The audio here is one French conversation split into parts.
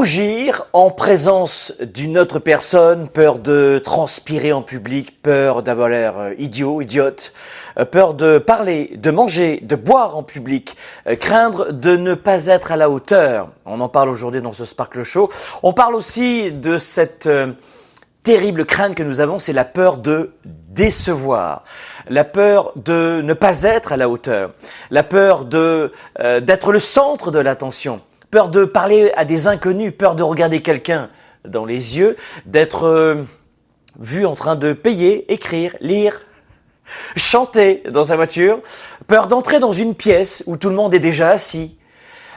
Rougir en présence d'une autre personne, peur de transpirer en public, peur d'avoir l'air euh, idiot, idiote, euh, peur de parler, de manger, de boire en public, euh, craindre de ne pas être à la hauteur. On en parle aujourd'hui dans ce Sparkle Show. On parle aussi de cette terrible crainte que nous avons, c'est la peur de décevoir, la peur de ne pas être à la hauteur, la peur de d'être le centre de l'attention peur de parler à des inconnus, peur de regarder quelqu'un dans les yeux, d'être euh, vu en train de payer, écrire, lire, chanter dans sa voiture, peur d'entrer dans une pièce où tout le monde est déjà assis,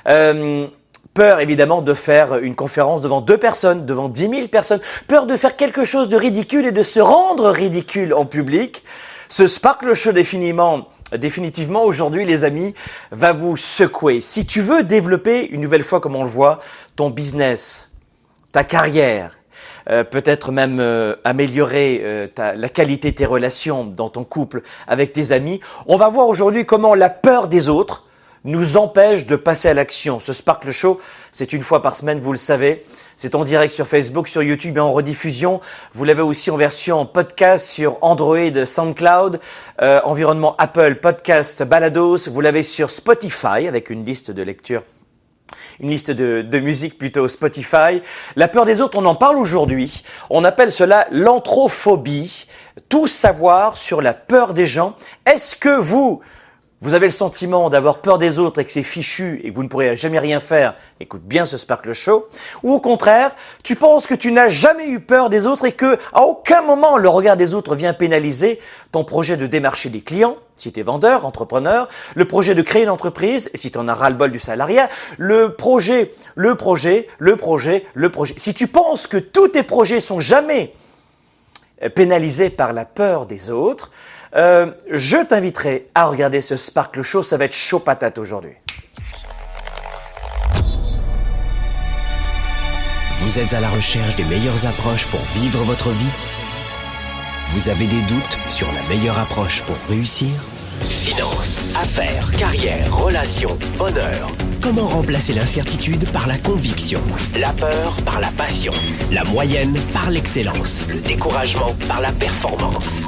euh, peur évidemment de faire une conférence devant deux personnes, devant dix mille personnes, peur de faire quelque chose de ridicule et de se rendre ridicule en public. Ce Sparkle Show définitivement définitivement aujourd'hui, les amis, va vous secouer. Si tu veux développer une nouvelle fois, comme on le voit, ton business, ta carrière, euh, peut-être même euh, améliorer euh, la qualité de tes relations dans ton couple avec tes amis, on va voir aujourd'hui comment la peur des autres nous empêche de passer à l'action. Ce Sparkle Show, c'est une fois par semaine, vous le savez. C'est en direct sur Facebook, sur YouTube et en rediffusion. Vous l'avez aussi en version podcast sur Android, SoundCloud, euh, environnement Apple, podcast, Balados. Vous l'avez sur Spotify avec une liste de lecture une liste de, de, musique plutôt Spotify. La peur des autres, on en parle aujourd'hui. On appelle cela l'anthrophobie. Tout savoir sur la peur des gens. Est-ce que vous, vous avez le sentiment d'avoir peur des autres et que c'est fichu et que vous ne pourrez jamais rien faire, écoute bien ce Sparkle Show, ou au contraire, tu penses que tu n'as jamais eu peur des autres et que à aucun moment le regard des autres vient pénaliser ton projet de démarcher des clients, si tu es vendeur, entrepreneur, le projet de créer une entreprise, si tu en as ras-le-bol du salariat, le projet, le projet, le projet, le projet. Si tu penses que tous tes projets sont jamais pénalisés par la peur des autres, euh, je t'inviterai à regarder ce Sparkle Show, ça va être chaud patate aujourd'hui. Vous êtes à la recherche des meilleures approches pour vivre votre vie? Vous avez des doutes sur la meilleure approche pour réussir? Finances, affaires, carrière, relations, honneur. Comment remplacer l'incertitude par la conviction? La peur par la passion. La moyenne par l'excellence. Le découragement par la performance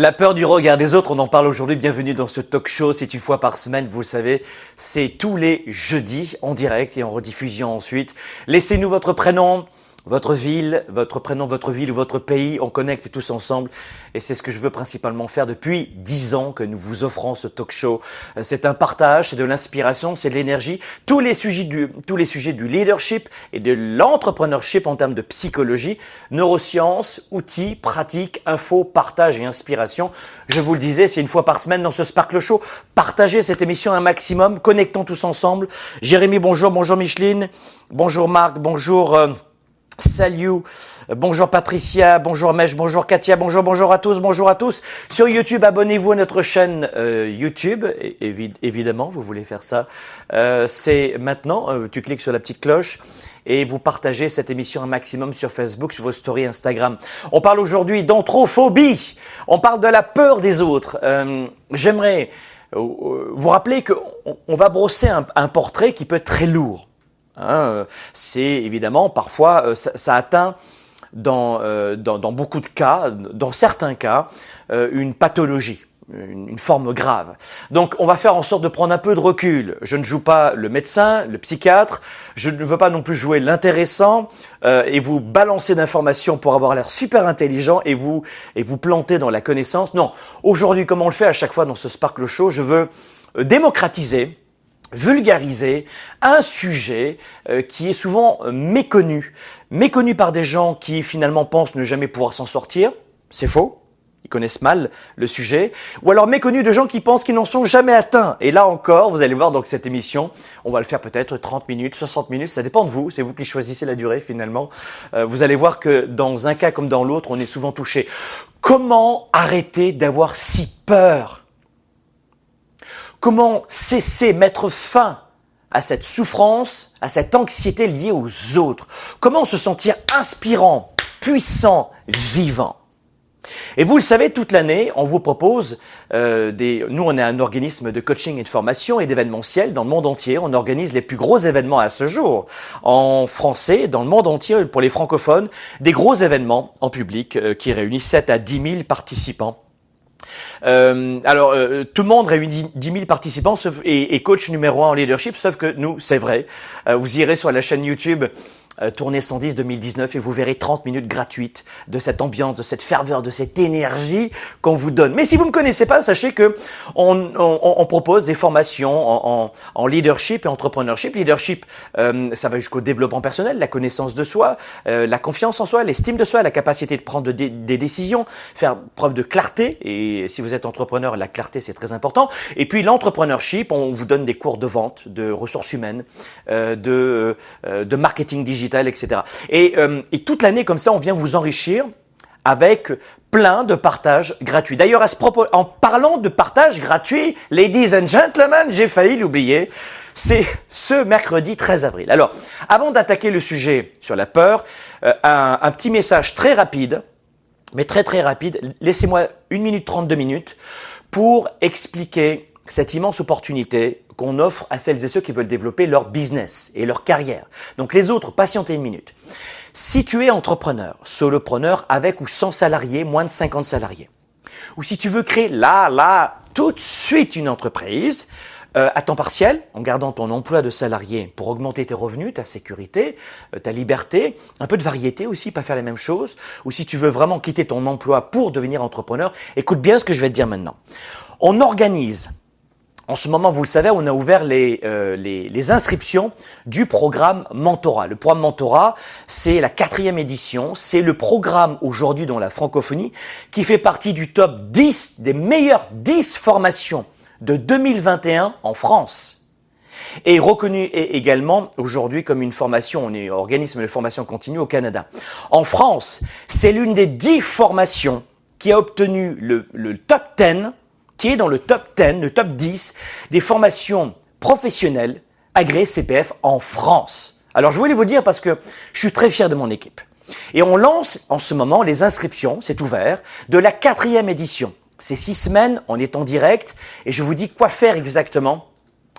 La peur du regard des autres, on en parle aujourd'hui. Bienvenue dans ce talk show. C'est une fois par semaine, vous le savez. C'est tous les jeudis en direct et en rediffusion ensuite. Laissez-nous votre prénom, votre ville, votre prénom, votre ville ou votre pays, on connecte tous ensemble et c'est ce que je veux principalement faire depuis dix ans que nous vous offrons ce talk show. Euh, c'est un partage, c'est de l'inspiration, c'est de l'énergie, tous les sujets du, tous les sujets du leadership et de l'entrepreneurship en termes de psychologie, neurosciences, outils, pratiques, infos, partage et inspiration. Je vous le disais, c'est une fois par semaine dans ce Sparkle Show. Partagez cette émission un maximum, connectons tous ensemble. Jérémy, bonjour, bonjour Micheline, bonjour Marc, bonjour. Euh, Salut, bonjour Patricia, bonjour Mèche, bonjour Katia, bonjour, bonjour à tous, bonjour à tous. Sur YouTube, abonnez-vous à notre chaîne euh, YouTube, évidemment, vous voulez faire ça. Euh, c'est maintenant, euh, tu cliques sur la petite cloche et vous partagez cette émission un maximum sur Facebook, sur vos stories Instagram. On parle aujourd'hui d'anthrophobie, on parle de la peur des autres. J'aimerais vous rappeler qu'on va brosser un portrait qui peut être très lourd. Hein, euh, c'est évidemment parfois euh, ça, atteint euh, dans, dans, beaucoup de cas, dans certains cas, une pathologie. Une, forme grave. Donc on va faire en sorte de prendre un peu de recul. Je ne joue pas le médecin, le psychiatre, je ne veux pas non plus jouer l'intéressant et vous balancer d'informations pour avoir l'air super intelligent et vous, et vous planter dans la connaissance. Non, aujourd'hui comme on le fait? À chaque fois dans ce Sparkle Show, je veux démocratiser vulgariser un sujet euh, qui est souvent euh, méconnu, méconnu par des gens qui finalement pensent ne jamais pouvoir s'en sortir, c'est faux, ils connaissent mal le sujet, ou alors méconnus de gens qui pensent qu'ils n'en sont jamais atteints. Et là encore, vous allez voir donc cette émission, on va le faire peut-être 30 minutes, 60 minutes, ça dépend de vous, c'est vous qui choisissez la durée finalement. Euh, vous allez voir que dans un cas comme dans l'autre, on est souvent touché. Comment arrêter d'avoir si peur? Comment cesser, mettre fin à cette souffrance, à cette anxiété liée aux autres? Comment se sentir inspirant, puissant, vivant? Et vous le savez, toute l'année, on vous propose euh, des. Nous, on est un organisme de coaching et de formation et d'événementiel dans le monde entier. On organise les plus gros événements à ce jour en français, dans le monde entier, pour les francophones, des gros événements en public euh, qui réunissent 7 à 10 000 participants. Euh, alors, euh, tout le monde réunit 10 000 participants sauf, et, et, coach numéro un en leadership, sauf que nous, c'est vrai. Euh, vous irez sur la chaîne YouTube euh, Tournée 110 2019 et vous verrez 30 minutes gratuites de cette ambiance, de cette ferveur, de cette énergie qu'on vous donne. Mais si vous ne me connaissez pas, sachez que on, on, on propose des formations en, en, en, leadership et entrepreneurship. Leadership, euh, ça va jusqu'au développement personnel, la connaissance de soi, euh, la confiance en soi, l'estime de soi, la capacité de prendre des, des décisions, faire preuve de clarté. Et si vous êtes entrepreneur, la clarté c'est très important. Et puis l'entrepreneurship, on vous donne des cours de vente, de ressources humaines, euh, de, euh, de marketing digital etc. Et, euh, et toute l'année, comme ça, on vient vous enrichir avec plein de partages gratuits. D'ailleurs, à propos, en parlant de partage gratuit, ladies and gentlemen, j'ai failli l'oublier. C'est ce mercredi 13 avril. Alors, avant d'attaquer le sujet sur la peur, euh, un, un, petit message très rapide, mais très très rapide. Laissez-moi une minute 32 minutes pour expliquer cette immense opportunité qu'on offre à celles et ceux qui veulent développer leur business et leur carrière. Donc les autres, patientez une minute. Si tu es entrepreneur, solopreneur avec ou sans salariés, moins de 50 salariés, ou si tu veux créer là, là, tout de suite une entreprise, euh, à temps partiel, en gardant ton emploi de salarié pour augmenter tes revenus, ta sécurité, euh, ta liberté, un peu de variété aussi, pas faire la même chose, ou si tu veux vraiment quitter ton emploi pour devenir entrepreneur, écoute bien ce que je vais te dire maintenant. On organise en ce moment, vous le savez, on a ouvert les, euh, inscriptions du programme Mentorat. Le programme Mentorat, c'est la quatrième édition. C'est le programme aujourd'hui dans la francophonie qui fait partie du top 10 des meilleures 10 formations de 2021 en France. Et reconnu également aujourd'hui comme une formation, on est organisme de formation continue au Canada. En France, c'est l'une des 10 formations qui a obtenu le, le top 10 qui est dans le top 10, le top 10 des formations professionnelles agréées CPF en France. Alors je voulais vous dire parce que je suis très fier de mon équipe. Et on lance en ce moment les inscriptions, c'est ouvert, de la quatrième édition. C'est six semaines, on est en direct, et je vous dis quoi faire exactement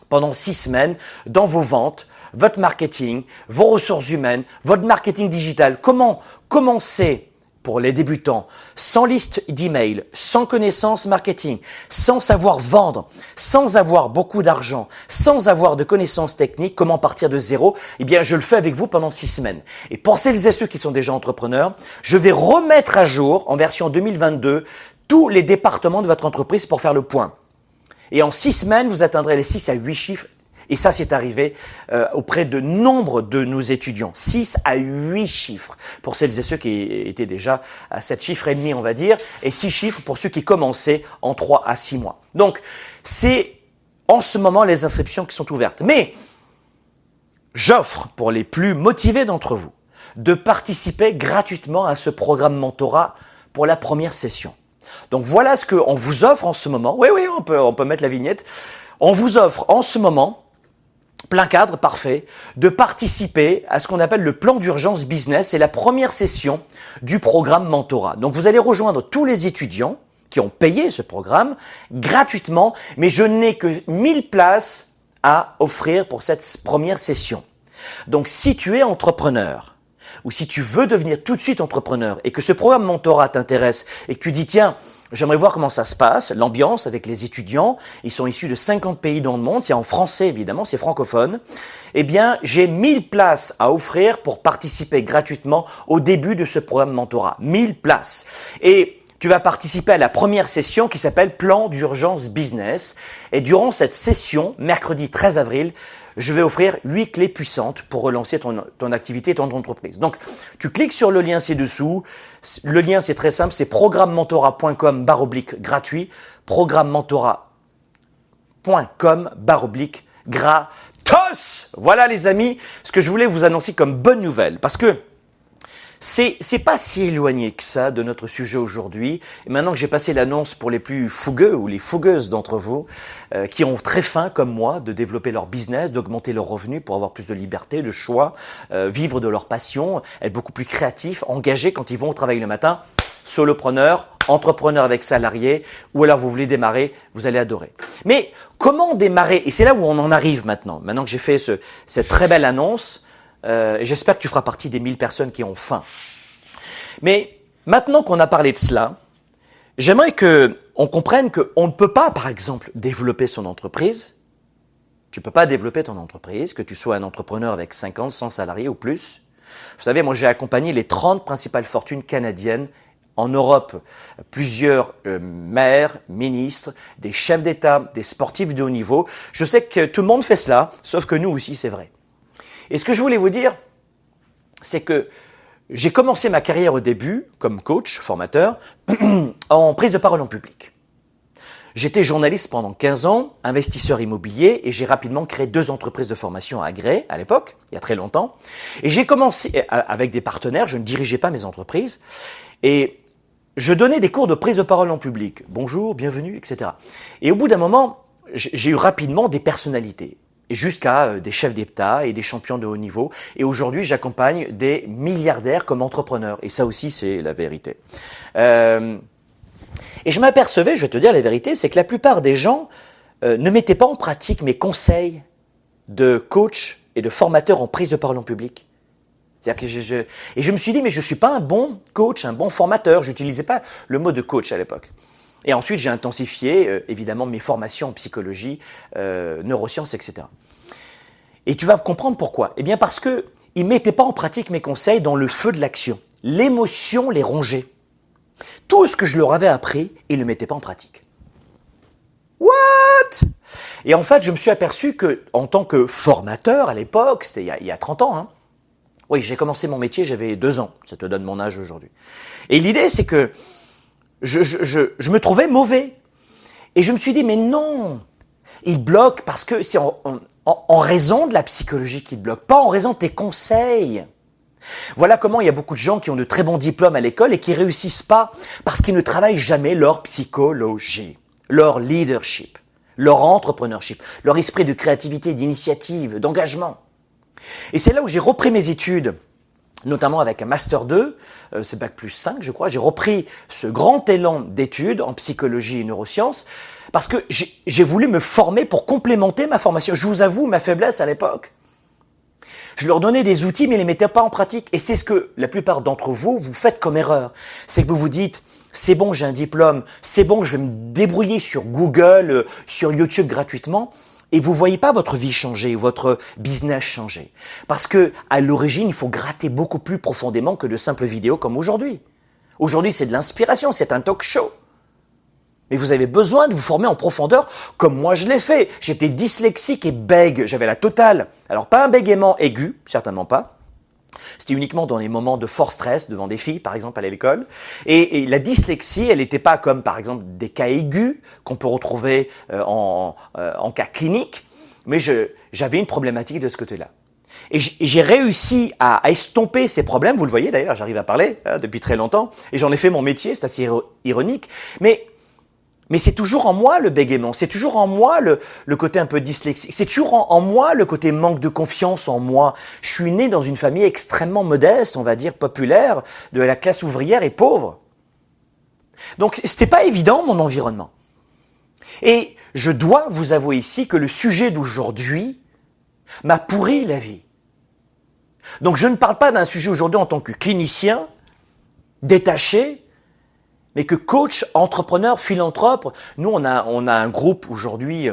pendant six semaines dans vos ventes, votre marketing, vos ressources humaines, votre marketing digital. Comment commencer pour les débutants, sans liste d'email, sans connaissance marketing, sans savoir vendre, sans avoir beaucoup d'argent, sans avoir de connaissances techniques, comment partir de zéro Eh bien, je le fais avec vous pendant six semaines. Et pour celles et ceux qui sont déjà entrepreneurs, je vais remettre à jour, en version 2022, tous les départements de votre entreprise pour faire le point. Et en six semaines, vous atteindrez les six à huit chiffres et ça, c'est arrivé euh, auprès de nombre de nos étudiants. 6 à 8 chiffres pour celles et ceux qui étaient déjà à 7 chiffres et demi, on va dire, et 6 chiffres pour ceux qui commençaient en 3 à 6 mois. Donc, c'est en ce moment les inscriptions qui sont ouvertes. Mais j'offre pour les plus motivés d'entre vous de participer gratuitement à ce programme mentorat pour la première session. Donc voilà ce qu'on vous offre en ce moment. Oui, oui, on peut, on peut mettre la vignette. On vous offre en ce moment plein cadre parfait, de participer à ce qu'on appelle le plan d'urgence business. C'est la première session du programme Mentorat. Donc vous allez rejoindre tous les étudiants qui ont payé ce programme gratuitement, mais je n'ai que 1000 places à offrir pour cette première session. Donc si tu es entrepreneur, ou si tu veux devenir tout de suite entrepreneur et que ce programme mentorat t'intéresse et que tu dis tiens, J'aimerais voir comment ça se passe, l'ambiance avec les étudiants. Ils sont issus de 50 pays dans le monde. C'est en français, évidemment, c'est francophone. Eh bien, j'ai 1000 places à offrir pour participer gratuitement au début de ce programme mentorat. 1000 places. Et tu vas participer à la première session qui s'appelle Plan d'urgence business. Et durant cette session, mercredi 13 avril, je vais offrir 8 clés puissantes pour relancer ton, activité, ton entreprise. Donc, tu cliques sur le lien ci-dessous. Le lien, c'est très simple, c'est programmementorat.com barre oblique gratuit. Programmementorat.com barre oblique gratos. Voilà les amis, ce que je voulais vous annoncer comme bonne nouvelle. Parce que c'est, c'est pas si éloigné que ça de notre sujet aujourd'hui. Et maintenant que j'ai passé l'annonce pour les plus fougueux ou les fougueuses d'entre vous, euh, qui ont très faim comme moi de développer leur business, d'augmenter leurs revenus pour avoir plus de liberté, de choix, euh, vivre de leur passion, être beaucoup plus créatifs, engagés quand ils vont au travail le matin, solopreneur, entrepreneur avec salarié, ou alors vous voulez démarrer, vous allez adorer. Mais comment démarrer? Et c'est là où on en arrive maintenant. Maintenant que j'ai fait ce, cette très belle annonce, euh, J'espère que tu feras partie des 1000 personnes qui ont faim. Mais maintenant qu'on a parlé de cela, j'aimerais que on comprenne qu'on ne peut pas, par exemple, développer son entreprise. Tu peux pas développer ton entreprise, que tu sois un entrepreneur avec 50, 100 salariés ou plus. Vous savez, moi j'ai accompagné les 30 principales fortunes canadiennes en Europe, plusieurs euh, maires, ministres, des chefs d'État, des sportifs de haut niveau. Je sais que tout le monde fait cela, sauf que nous aussi, c'est vrai. Et ce que je voulais vous dire, c'est que j'ai commencé ma carrière au début comme coach, formateur, en prise de parole en public. J'étais journaliste pendant 15 ans, investisseur immobilier, et j'ai rapidement créé deux entreprises de formation à Gré, à l'époque, il y a très longtemps. Et j'ai commencé avec des partenaires, je ne dirigeais pas mes entreprises, et je donnais des cours de prise de parole en public. Bonjour, bienvenue, etc. Et au bout d'un moment, j'ai eu rapidement des personnalités jusqu'à euh, des chefs d'État et des champions de haut niveau. Et aujourd'hui, j'accompagne des milliardaires comme entrepreneurs. Et ça aussi, c'est la vérité. Euh, et je m'apercevais, je vais te dire la vérité, c'est que la plupart des gens euh, ne mettaient pas en pratique mes conseils de coach et de formateur en prise de parole en public. Que et je me suis dit, mais je ne suis pas un bon coach, un bon formateur. Je n'utilisais pas le mot de coach à l'époque. Et ensuite, j'ai intensifié, euh, évidemment, mes formations en psychologie, euh, neurosciences, etc. Et tu vas comprendre pourquoi. Eh bien, parce que ne mettaient pas en pratique mes conseils dans le feu de l'action. L'émotion les rongeait. Tout ce que je leur avais appris, ils ne le mettaient pas en pratique. What? Et en fait, je me suis aperçu que, en tant que formateur à l'époque, c'était il, il, y a 30 ans, hein, oui, j'ai commencé mon métier, j'avais deux ans. Ça te donne mon âge aujourd'hui. Et l'idée, c'est que je, me trouvais mauvais. Et je me suis dit, mais non, il bloque parce que c'est en, en, en, raison de la psychologie qu'il bloque, pas en raison de tes conseils. Voilà comment il y a beaucoup de gens qui ont de très bons diplômes à l'école et qui réussissent pas parce qu'ils ne travaillent jamais leur psychologie, leur leadership, leur entrepreneurship, leur esprit de créativité, d'initiative, d'engagement. Et c'est là où j'ai repris mes études notamment avec un Master 2, euh, c'est Bac plus 5 je crois, j'ai repris ce grand élan d'études en psychologie et neurosciences, parce que j'ai voulu me former pour complémenter ma formation. Je vous avoue ma faiblesse à l'époque. Je leur donnais des outils, mais ils les mettaient pas en pratique. Et c'est ce que la plupart d'entre vous, vous faites comme erreur. C'est que vous vous dites, c'est bon, j'ai un diplôme, c'est bon, je vais me débrouiller sur Google, euh, sur YouTube gratuitement et vous voyez pas votre vie changer, votre business changer. Parce que, à l'origine, il faut gratter beaucoup plus profondément que de simples vidéos comme aujourd'hui. Aujourd'hui, c'est de l'inspiration, c'est un talk show. Mais vous avez besoin de vous former en profondeur comme moi je l'ai fait. J'étais dyslexique et bègue, j'avais la totale. Alors pas un bégaiement aigu, certainement pas. C'était uniquement dans les moments de fort stress, devant des filles, par exemple, à l'école. Et, la dyslexie, elle n'était pas comme, par exemple, des cas aigus qu'on peut retrouver euh, en, euh, en, cas clinique, mais j'avais une problématique de ce côté-là. Et j'ai réussi à, à, estomper ces problèmes, vous le voyez d'ailleurs, j'arrive à parler hein, depuis très longtemps, et j'en ai fait mon métier, c'est assez ironique, mais mais c'est toujours en moi le bégaiement, c'est toujours en moi le, côté un peu dyslexique, c'est toujours en, en, moi le côté manque de confiance en moi. Je suis né dans une famille extrêmement modeste, on va dire populaire, de la classe ouvrière et pauvre. Donc c'était pas évident mon environnement. Et je dois vous avouer ici que le sujet d'aujourd'hui m'a pourri la vie. Donc je ne parle pas d'un sujet aujourd'hui en tant que clinicien, détaché, mais que coach, entrepreneur, philanthrope, nous on a, on a un groupe aujourd'hui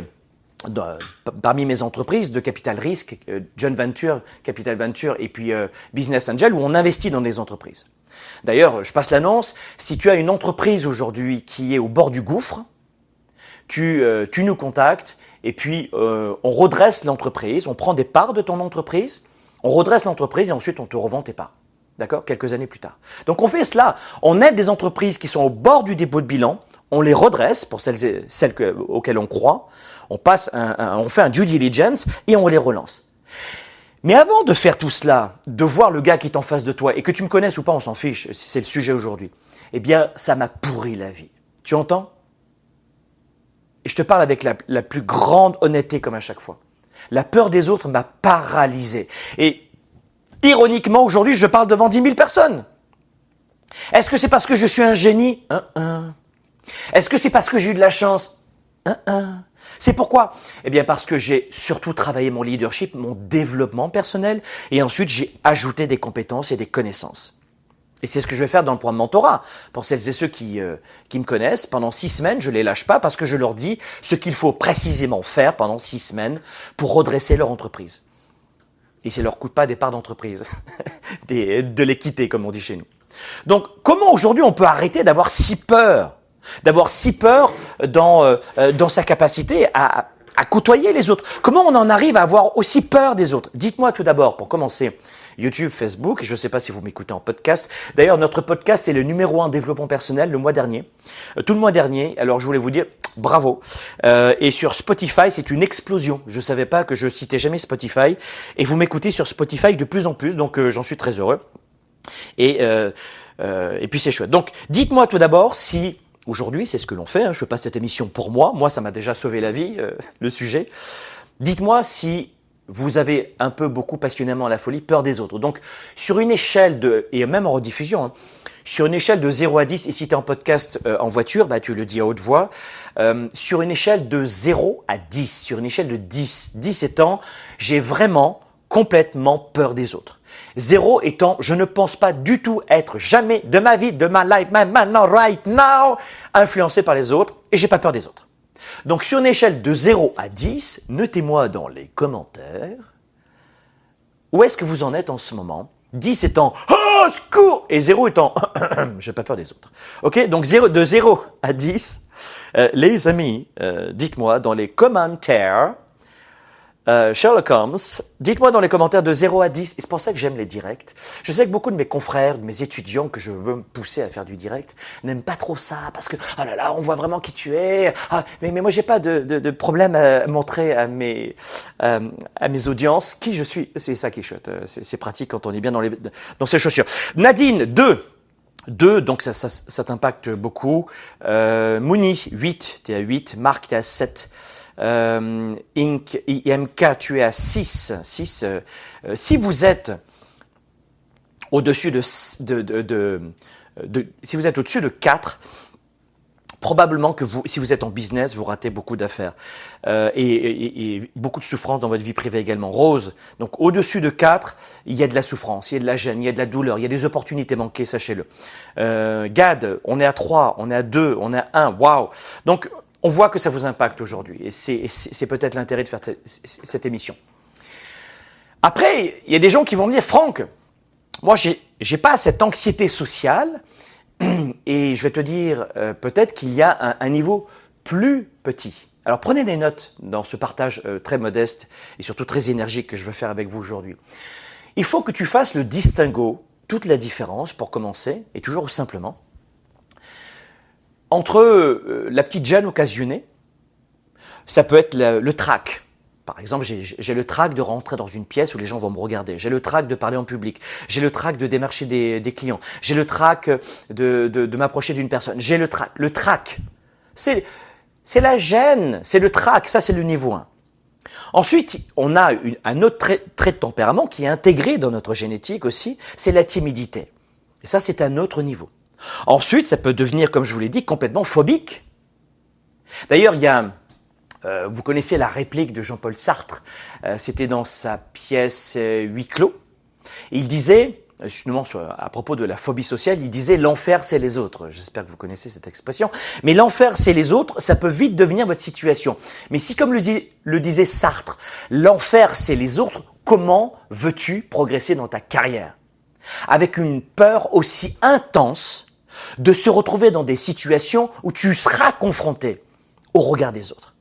euh, parmi mes entreprises de capital risque, euh, John Venture, Capital Venture et puis euh, Business Angel, où on investit dans des entreprises. D'ailleurs, je passe l'annonce, si tu as une entreprise aujourd'hui qui est au bord du gouffre, tu, tu nous contactes et puis on redresse l'entreprise, on prend des parts de ton entreprise, on redresse l'entreprise et ensuite on te revend tes parts. D'accord? Quelques années plus tard. Donc on fait cela. On aide des entreprises qui sont au bord du dépôt de bilan, on les redresse pour celles, celles auxquelles on croit, on, passe on fait un due diligence et on les relance. Mais avant de faire tout cela, de voir le gars qui est en face de toi, et que tu me connaisses ou pas, on s'en fiche, si c'est le sujet aujourd'hui, eh bien, ça m'a pourri la vie. Tu entends? Et je te parle avec la, la plus grande honnêteté comme à chaque fois. La peur des autres m'a paralysé. Et ironiquement, aujourd'hui, je parle devant 10 000 personnes. Est-ce que c'est parce que je suis un génie? Est-ce que c'est parce que j'ai eu de la chance? C'est pourquoi? Eh bien parce que j'ai surtout travaillé mon leadership, mon développement personnel, et ensuite j'ai ajouté des compétences et des connaissances. Et c'est ce que je vais faire dans le programme mentorat. Pour celles et ceux qui, euh, qui me connaissent, pendant six semaines, je ne les lâche pas parce que je leur dis ce qu'il faut précisément faire pendant six semaines pour redresser leur entreprise. Et ça leur coûte pas des parts d'entreprise, de l'équité comme on dit chez nous. Donc comment aujourd'hui on peut arrêter d'avoir si peur d'avoir si peur dans, euh, euh, dans sa capacité à, à côtoyer les autres. Comment on en arrive à avoir aussi peur des autres? Dites-moi tout d'abord, pour commencer, YouTube, Facebook, je ne sais pas si vous m'écoutez en podcast. D'ailleurs, notre podcast est le numéro un développement personnel le mois dernier. Euh, tout le mois dernier, alors je voulais vous dire bravo. Euh, et sur Spotify, c'est une explosion. Je savais pas que je citais jamais Spotify. Et vous m'écoutez sur Spotify de plus en plus, donc j'en suis très heureux. Et, et puis c'est chouette. Donc dites-moi tout d'abord si Aujourd'hui, c'est ce que l'on fait. Hein. Je fais pas cette émission pour moi. Moi, ça m'a déjà sauvé la vie, euh, le sujet. Dites-moi si vous avez un peu beaucoup passionnément la folie, peur des autres. Donc, sur une échelle de, et même en rediffusion, hein, sur une échelle de 0 à 10, et si tu es en podcast euh, en voiture, bah, tu le dis à haute voix, euh, sur une échelle de 0 à 10, sur une échelle de 10, 10 étant, j'ai vraiment complètement peur des autres. Zéro étant, je ne pense pas du tout être jamais de ma vie, de ma life, maintenant, right now, influencé par les autres et j'ai pas peur des autres. Donc sur une échelle de 0 à 10, notez-moi dans les commentaires où est-ce que vous en êtes en ce moment. 10 étant oh, secours et 0 étant j'ai pas peur des autres. OK Donc 0, de 0 à 10, euh, les amis, euh, dites-moi dans les commentaires euh, Sherlock Holmes, dites-moi dans les commentaires de 0 à 10, et c'est pour ça que j'aime les directs. Je sais que beaucoup de mes confrères, de mes étudiants que je veux pousser à faire du direct, n'aiment pas trop ça, parce que, oh là là, on voit vraiment qui tu es. Ah, mais, mais moi, j'ai pas de, de, de, problème à montrer à mes, euh, à mes audiences qui je suis. C'est ça qui est chouette. Euh, c'est pratique quand on est bien dans, les, dans ses chaussures. Nadine, 2. 2, donc ça, ça, ça t'impacte beaucoup. Euh, Mouni, 8, t'es à 8. Marc, t'es à 7. Euh, Inc, IMK, tu es à 6. 6 euh, euh, si vous êtes au-dessus de, si vous êtes au-dessus de 4, probablement que vous, si vous êtes en business, vous ratez beaucoup d'affaires et, beaucoup de souffrance dans votre vie privée également. Rose, donc au-dessus de 4, il y a de la souffrance, il y a de la gêne, il y a de la douleur, il y a des opportunités manquées, sachez-le. Gad, on est à 3, on est à 2, on est à 1, waouh Donc on voit que ça vous impacte aujourd'hui. Et c'est peut-être l'intérêt de faire cette émission. Après, il y a des gens qui vont me dire, Franck, moi, j'ai n'ai pas cette anxiété sociale. Et je vais te dire, euh, peut-être qu'il y a un, niveau plus petit. Alors prenez des notes dans ce partage euh, très modeste et surtout très énergique que je veux faire avec vous aujourd'hui. Il faut que tu fasses le distinguo, toute la différence pour commencer, et toujours simplement, entre euh, la petite gêne occasionnée, ça peut être le, trac. Par exemple, j'ai le trac de rentrer dans une pièce où les gens vont me regarder. J'ai le trac de parler en public. J'ai le trac de démarcher des, clients. J'ai le trac de, m'approcher d'une personne. J'ai le trac. Le trac, c'est la gêne, c'est le trac. Ça, c'est le niveau 1. Ensuite, on a un autre trait, trait, de tempérament qui est intégré dans notre génétique aussi, c'est la timidité. Et ça, c'est un autre niveau. Ensuite, ça peut devenir, comme je vous l'ai dit, complètement phobique. D'ailleurs, il y a, euh, vous connaissez la réplique de Jean-Paul Sartre, euh, c'était dans sa pièce euh, Huit clos. il disait, justement à propos de la phobie sociale, il disait l'enfer c'est les autres. J'espère que vous connaissez cette expression. Mais l'enfer c'est les autres, ça peut vite devenir votre situation. Mais si, comme le disait Sartre, l'enfer c'est les autres, comment veux-tu progresser dans ta carrière? Avec une peur aussi intense de se retrouver dans des situations où tu seras confronté au regard des autres.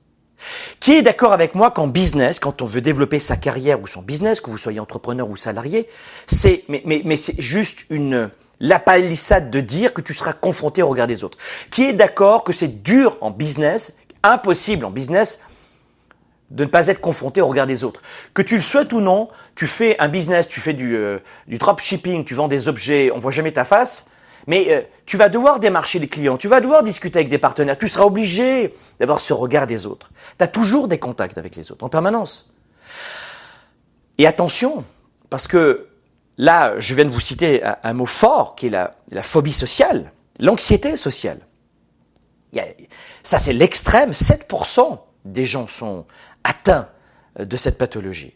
Qui est d'accord avec moi qu'en business, quand on veut développer sa carrière ou son business, que vous soyez entrepreneur ou salarié, c'est mais, mais, mais c'est juste une la palissade de dire que tu seras confronté au regard des autres. Qui est d'accord que c'est dur en business, impossible en business, de ne pas être confronté au regard des autres. Que tu le souhaites ou non, tu fais un business, tu fais du, euh, dropshipping, tu vends des objets, on voit jamais ta face, mais euh, tu vas devoir démarcher les clients, tu vas devoir discuter avec des partenaires, tu seras obligé d'avoir ce regard des autres. Tu as toujours des contacts avec les autres, en permanence. Et attention, parce que là, je viens de vous citer un, mot fort qui est la, la phobie sociale, l'anxiété sociale. Ça, c'est l'extrême. 7% des gens sont atteints de cette pathologie.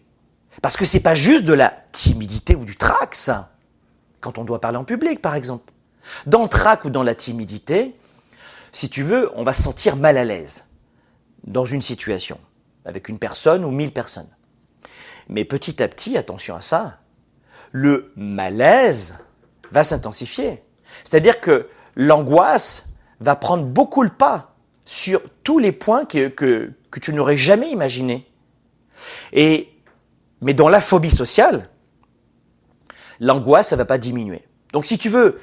Parce que c'est pas juste de la timidité ou du trac, ça. Quand on doit parler en public, par exemple. Dans le trac ou dans la timidité, si tu veux, on va se sentir mal à l'aise dans une situation, avec une personne ou mille personnes. Mais petit à petit, attention à ça, le malaise va s'intensifier. C'est-à-dire que l'angoisse va prendre beaucoup le pas sur tous les points que, que, que tu n'aurais jamais imaginés. Et, mais dans la phobie sociale, l'angoisse, ça ne va pas diminuer. Donc si tu veux,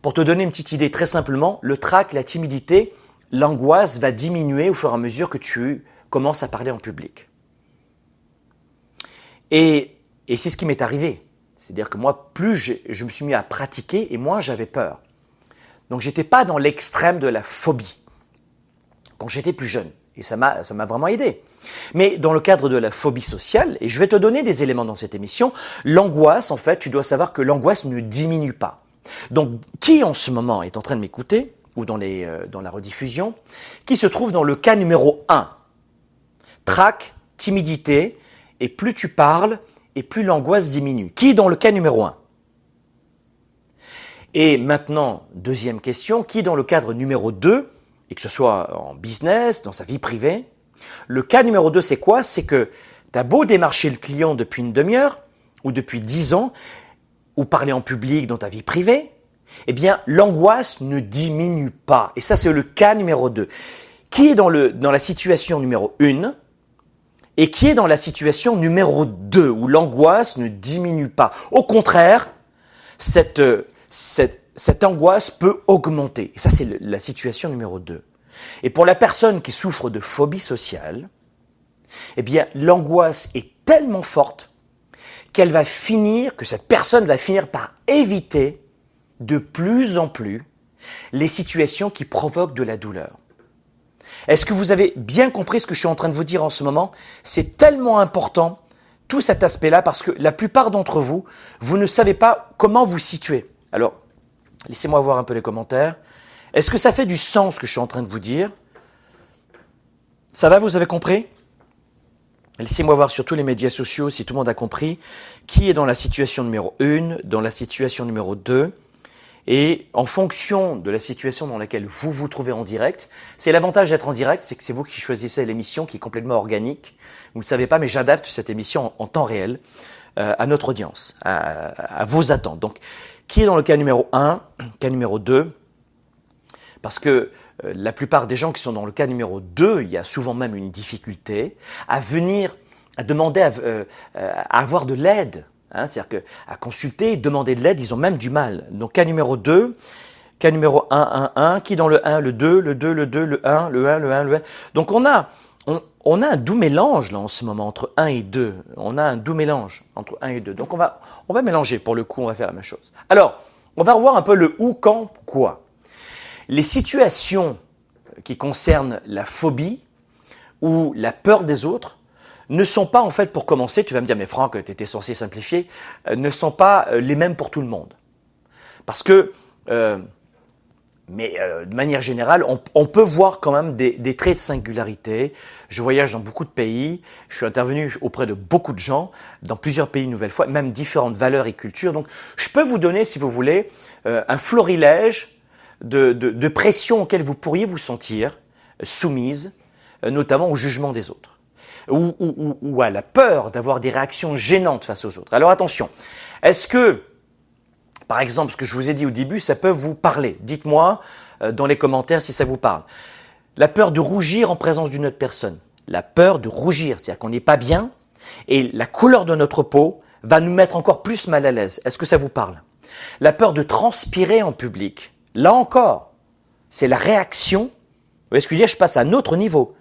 pour te donner une petite idée très simplement, le trac, la timidité, l'angoisse va diminuer au fur et à mesure que tu commences à parler en public. Et, et c'est ce qui m'est arrivé. C'est-à-dire que moi, plus je, je, me suis mis à pratiquer et moins j'avais peur. Donc j'étais pas dans l'extrême de la phobie quand j'étais plus jeune. Et ça m'a, vraiment aidé. Mais dans le cadre de la phobie sociale, et je vais te donner des éléments dans cette émission, l'angoisse, en fait, tu dois savoir que l'angoisse ne diminue pas. Donc, qui en ce moment est en train de m'écouter, ou dans, euh, la rediffusion, qui se trouve dans le cas numéro 1 Trac, timidité, et plus tu parles, et plus l'angoisse diminue. Qui dans le cas numéro 1 Et maintenant, deuxième question, qui dans le cadre numéro 2 et que ce soit en business, dans sa vie privée. Le cas numéro 2, c'est quoi? C'est que tu as beau démarcher le client depuis une demi-heure, ou depuis dix ans, ou parler en public dans ta vie privée, eh bien, l'angoisse ne diminue pas. Et ça, c'est le cas numéro 2. Qui est dans, le, dans la situation numéro 1 et qui est dans la situation numéro 2 où l'angoisse ne diminue pas? Au contraire, cette, cette, cette angoisse peut augmenter. Et ça, c'est la situation numéro 2. Et pour la personne qui souffre de phobie sociale, eh bien, l'angoisse est tellement forte qu'elle va finir, que cette personne va finir par éviter de plus en plus les situations qui provoquent de la douleur. Est-ce que vous avez bien compris ce que je suis en train de vous dire en ce moment? C'est tellement important, tout cet aspect-là, parce que la plupart d'entre vous, vous ne savez pas comment vous situer. Alors, Laissez-moi voir un peu les commentaires. Est-ce que ça fait du sens ce que je suis en train de vous dire? Ça va, vous avez compris? Laissez-moi voir sur tous les médias sociaux si tout le monde a compris qui est dans la situation numéro 1, dans la situation numéro 2. Et en fonction de la situation dans laquelle vous vous trouvez en direct, c'est l'avantage d'être en direct, c'est que c'est vous qui choisissez l'émission qui est complètement organique. Vous ne le savez pas, mais j'adapte cette émission en, temps réel euh, à notre audience, à, à, vos attentes. Donc, qui est dans le cas numéro 1, cas numéro 2 Parce que euh, la plupart des gens qui sont dans le cas numéro 2, il y a souvent même une difficulté à venir, à demander à, euh, à avoir de l'aide. Hein, C'est-à-dire qu'à consulter, demander de l'aide, ils ont même du mal. Donc cas numéro 2, cas numéro 1, 1, 1, qui dans le 1, le 2, le 2, le 2, le 1, le 1, le 1, le 1. Donc on a, on, a un doux mélange là en ce moment entre 1 et 2. On a un doux mélange entre 1 et 2. Donc on va, on va mélanger pour le coup, on va faire la même chose. Alors, on va revoir un peu le où, quand, quoi. Les situations qui concernent la phobie ou la peur des autres ne sont pas en fait pour commencer, tu vas me dire mais Franck, tu étais censé simplifier, euh, ne sont pas euh, les mêmes pour tout le monde. Parce que euh, mais euh, de manière générale, on, on, peut voir quand même des, des, traits de singularité. Je voyage dans beaucoup de pays, je suis intervenu auprès de beaucoup de gens, dans plusieurs pays une nouvelle fois, même différentes valeurs et cultures. Donc je peux vous donner, si vous voulez, euh, un florilège de, de, de pressions auxquelles vous pourriez vous sentir soumise, euh, notamment au jugement des autres, ou, ou, ou à la peur d'avoir des réactions gênantes face aux autres. Alors attention, est-ce que par exemple, ce que je vous ai dit au début, ça peut vous parler. Dites-moi euh, dans les commentaires si ça vous parle. La peur de rougir en présence d'une autre personne. la peur de rougir, c'est-à-dire qu'on n'est pas bien, et la couleur de notre peau va nous mettre encore plus mal à l'aise. Est-ce que ça vous parle? La peur de transpirer en public, là encore, c'est la réaction. Vous voyez ce que je veux dire? Je passe à un autre niveau.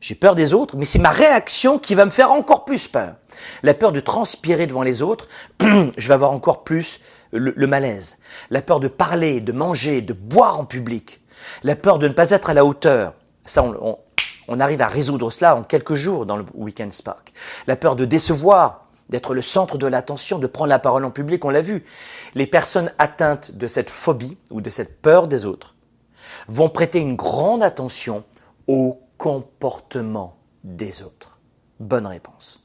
J'ai peur des autres, mais c'est ma réaction qui va me faire encore plus peur. La peur de transpirer devant les autres, je vais avoir encore plus le, malaise. La peur de parler, de manger, de boire en public. La peur de ne pas être à la hauteur. Ça, on, on arrive à résoudre cela en quelques jours dans le Weekend Spark. La peur de décevoir, d'être le centre de l'attention, de prendre la parole en public, on l'a vu. Les personnes atteintes de cette phobie ou de cette peur des autres vont prêter une grande attention au comportement des autres. Bonne réponse.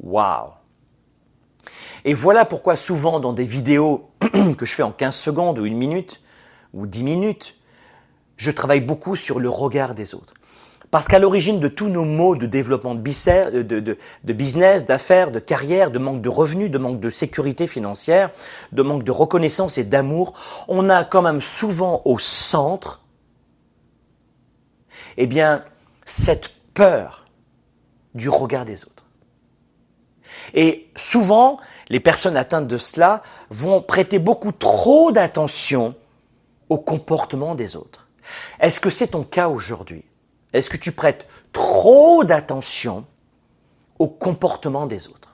Waouh Et voilà pourquoi souvent dans des vidéos que je fais en 15 secondes ou une minute ou 10 minutes, je travaille beaucoup sur le regard des autres. Parce qu'à l'origine de tous nos maux de développement de, business, d'affaires, de carrière, de manque de revenus, de manque de sécurité financière, de manque de reconnaissance et d'amour, on a quand même souvent au centre, eh bien, cette peur du regard des autres. Et souvent, les personnes atteintes de cela vont prêter beaucoup trop d'attention au comportement des autres. Est-ce que c'est ton cas aujourd'hui? Est-ce que tu prêtes trop d'attention au comportement des autres?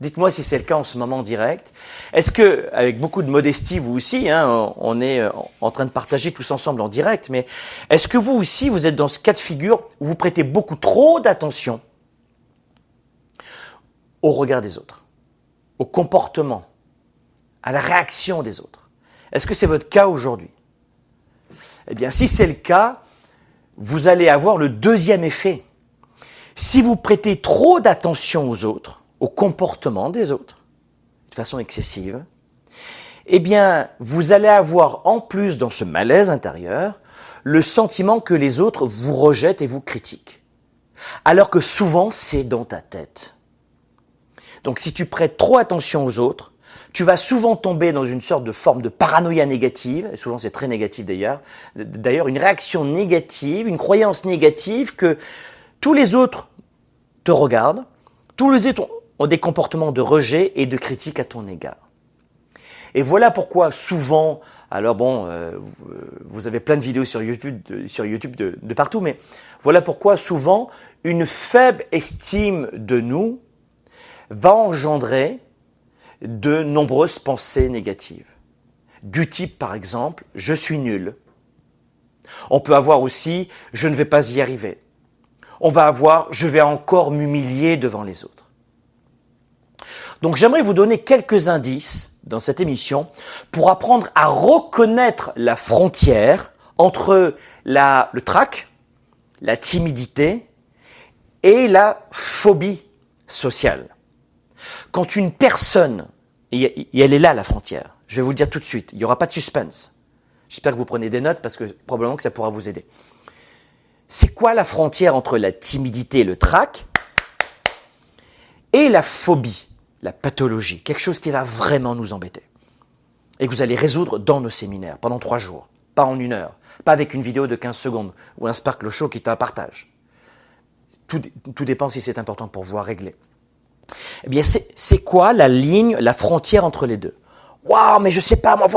Dites-moi si c'est le cas en ce moment direct. Est-ce que, avec beaucoup de modestie, vous aussi, hein, on est euh, en train de partager tous ensemble en direct, mais est-ce que vous aussi, vous êtes dans ce cas de figure où vous prêtez beaucoup trop d'attention au regard des autres, au comportement, à la réaction des autres Est-ce que c'est votre cas aujourd'hui? Eh bien, si c'est le cas, vous allez avoir le deuxième effet. Si vous prêtez trop d'attention aux autres, au comportement des autres, de façon excessive, eh bien, vous allez avoir en plus dans ce malaise intérieur le sentiment que les autres vous rejettent et vous critiquent. Alors que souvent, c'est dans ta tête. Donc si tu prêtes trop attention aux autres, tu vas souvent tomber dans une sorte de forme de paranoïa négative, et souvent c'est très négatif d'ailleurs, d'ailleurs une réaction négative, une croyance négative que tous les autres te regardent, tous les autres ont des comportements de rejet et de critique à ton égard. Et voilà pourquoi souvent, alors bon, euh, vous avez plein de vidéos sur YouTube, sur YouTube de partout, mais voilà pourquoi souvent une faible estime de nous va engendrer de nombreuses pensées négatives. Du type, par exemple, je suis nul. On peut avoir aussi, je ne vais pas y arriver. On va avoir, je vais encore m'humilier devant les autres. Donc j'aimerais vous donner quelques indices dans cette émission pour apprendre à reconnaître la frontière entre le trac, la timidité et la phobie sociale. Quand une personne, et elle est là la frontière, je vais vous le dire tout de suite, il n'y aura pas de suspense. J'espère que vous prenez des notes parce que probablement que ça pourra vous aider. C'est quoi la frontière entre la timidité, le trac, et la phobie, la pathologie, quelque chose qui va vraiment nous embêter et que vous allez résoudre dans nos séminaires pendant trois jours, pas en une heure, pas avec une vidéo de 15 secondes ou un Sparkle Show qui est un partage. Tout, tout dépend si c'est important pour vous à régler. Eh bien, c'est quoi la ligne, la frontière entre les deux? Waouh, mais je sais pas, moi,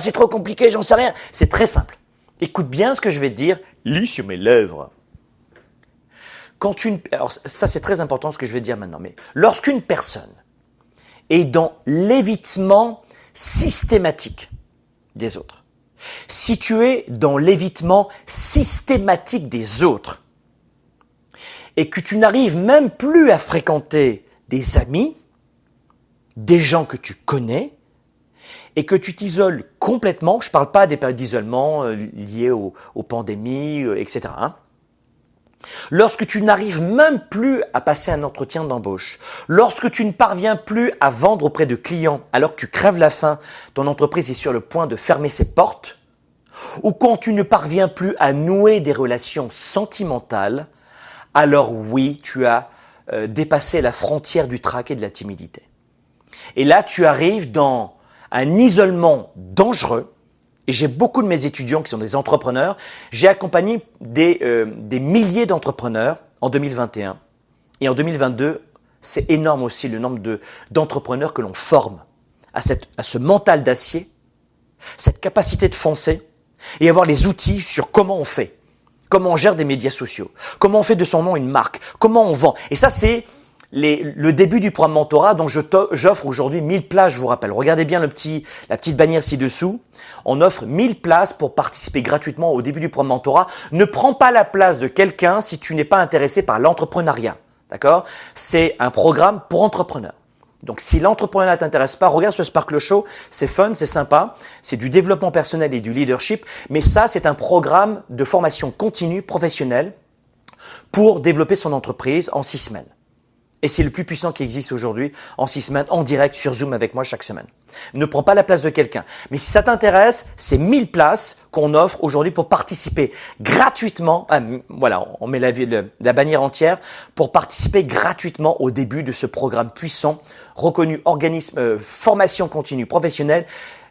c'est trop compliqué, j'en sais rien. C'est très simple. Écoute bien ce que je vais te dire, lis sur mes lèvres. Quand une, alors ça c'est très important ce que je vais dire maintenant, mais lorsqu'une personne est dans l'évitement systématique des autres, si tu es dans l'évitement systématique des autres, et que tu n'arrives même plus à fréquenter des amis, des gens que tu connais, et que tu t'isoles complètement, je ne parle pas des périodes d'isolement euh, liées aux, pandémies, euh, etc. Hein. Lorsque tu n'arrives même plus à passer un entretien d'embauche, lorsque tu ne parviens plus à vendre auprès de clients alors que tu crèves la faim, ton entreprise est sur le point de fermer ses portes, ou quand tu ne parviens plus à nouer des relations sentimentales, alors oui, tu as euh, dépasser la frontière du trac et de la timidité. Et là, tu arrives dans un isolement dangereux et j'ai beaucoup de mes étudiants qui sont des entrepreneurs, j'ai accompagné des, euh, des milliers d'entrepreneurs en 2021. Et en 2022, c'est énorme aussi le nombre de, d'entrepreneurs que l'on forme à, cette, à ce mental d'acier, cette capacité de foncer et avoir les outils sur comment on fait, comment on gère des médias sociaux, comment on fait de son nom une marque, comment on vend. Et ça, c'est le début du programme mentorat dont j'offre aujourd'hui 1000 places, je vous rappelle. Regardez bien le petit, la petite bannière ci-dessous. On offre 1000 places pour participer gratuitement au début du programme mentorat. Ne prends pas la place de quelqu'un si tu n'es pas intéressé par l'entrepreneuriat. D'accord? C'est un programme pour entrepreneurs. Donc si l'entrepreneuriat ne t'intéresse pas, regarde ce Sparkle Show, c'est fun, c'est sympa, c'est du développement personnel et du leadership, mais ça c'est un programme de formation continue professionnelle pour développer son entreprise en six semaines. Et c'est le plus puissant qui existe aujourd'hui en six semaines, en direct sur Zoom avec moi chaque semaine. Ne prends pas la place de quelqu'un. Mais si ça t'intéresse, c'est 1000 places qu'on offre aujourd'hui pour participer gratuitement. Ah, voilà, on met la, bannière entière pour participer gratuitement au début de ce programme puissant, reconnu organisme euh, formation continue professionnelle,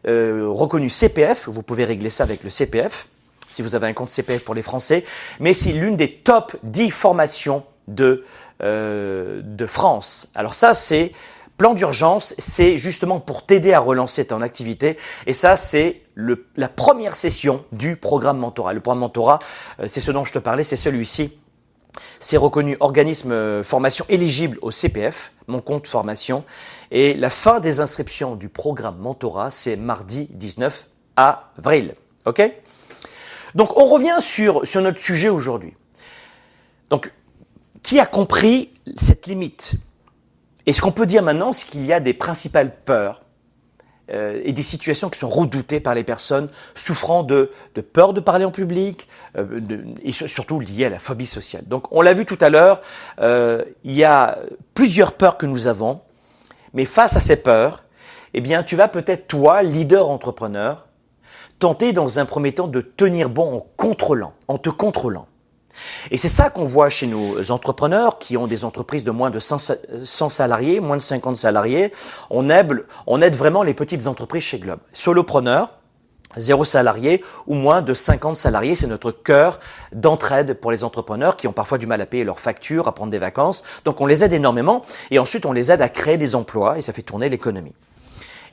euh, reconnu CPF. Vous pouvez régler ça avec le CPF si vous avez un compte CPF pour les Français. Mais c'est l'une des top 10 formations de euh, de France. Alors ça, c'est plan d'urgence, c'est justement pour t'aider à relancer ton activité. Et ça, c'est la première session du programme mentorat. Le programme mentorat, euh, c'est ce dont je te parlais, c'est celui-ci. C'est reconnu organisme euh, formation éligible au CPF, mon compte formation. Et la fin des inscriptions du programme mentorat, c'est mardi 19 avril. OK? Donc on revient sur, sur notre sujet aujourd'hui. Donc qui a compris cette limite? Et ce qu'on peut dire maintenant, c'est qu'il y a des principales peurs euh, et des situations qui sont redoutées par les personnes souffrant de, peur de parler en public euh, et surtout liées à la phobie sociale. Donc on l'a vu tout à l'heure, euh, il y a plusieurs peurs que nous avons, mais face à ces peurs, eh bien tu vas peut-être toi, leader entrepreneur, tenter dans un premier temps de tenir bon en contrôlant, en te contrôlant. Et c'est ça qu'on voit chez nos entrepreneurs qui ont des entreprises de moins de 100 salariés, moins de 50 salariés. On aide, vraiment les petites entreprises chez Globe. Solopreneurs, zéro salarié ou moins de 50 salariés, c'est notre cœur d'entraide pour les entrepreneurs qui ont parfois du mal à payer leurs factures, à prendre des vacances. Donc on les aide énormément et ensuite on les aide à créer des emplois et ça fait tourner l'économie.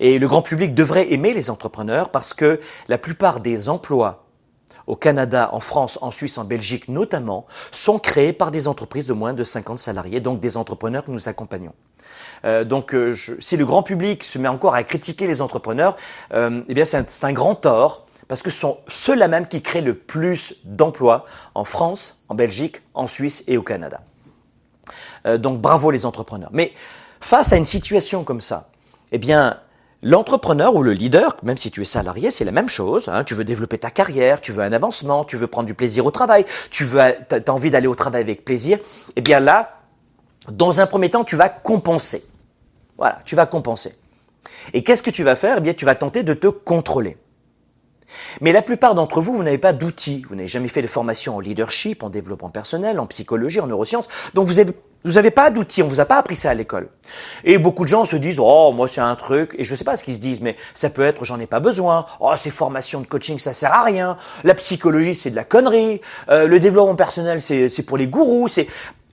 Et le grand public devrait aimer les entrepreneurs parce que la plupart des emplois au Canada, en France, en Suisse, en Belgique notamment, sont créés par des entreprises de moins de 50 salariés, donc des entrepreneurs que nous accompagnons. Euh, donc, euh, si le grand public se met encore à critiquer les entrepreneurs, euh, eh bien, c'est un, un, grand tort parce que ce sont ceux-là même qui créent le plus d'emplois en France, en Belgique, en Suisse et au Canada. donc, bravo les entrepreneurs. Mais face à une situation comme ça, eh bien, L'entrepreneur ou le leader, même si tu es salarié, c'est la même chose. Hein. Tu veux développer ta carrière, tu veux un avancement, tu veux prendre du plaisir au travail, tu veux, as envie d'aller au travail avec plaisir. Eh bien là, dans un premier temps, tu vas compenser. Voilà, tu vas compenser. Et qu'est-ce que tu vas faire? Eh bien, tu vas tenter de te contrôler. Mais la plupart d'entre vous, vous n'avez pas d'outils. Vous n'avez jamais fait de formation en leadership, en développement personnel, en psychologie, en neurosciences. Donc vous avez vous n'avez pas d'outils, on vous a pas appris ça à l'école. Et beaucoup de gens se disent, oh, moi c'est un truc, et je sais pas ce qu'ils se disent, mais ça peut être, j'en ai pas besoin. Oh, ces formations de coaching, ça sert à rien. La psychologie, c'est de la connerie. Euh, le développement personnel, c'est pour les gourous. C'est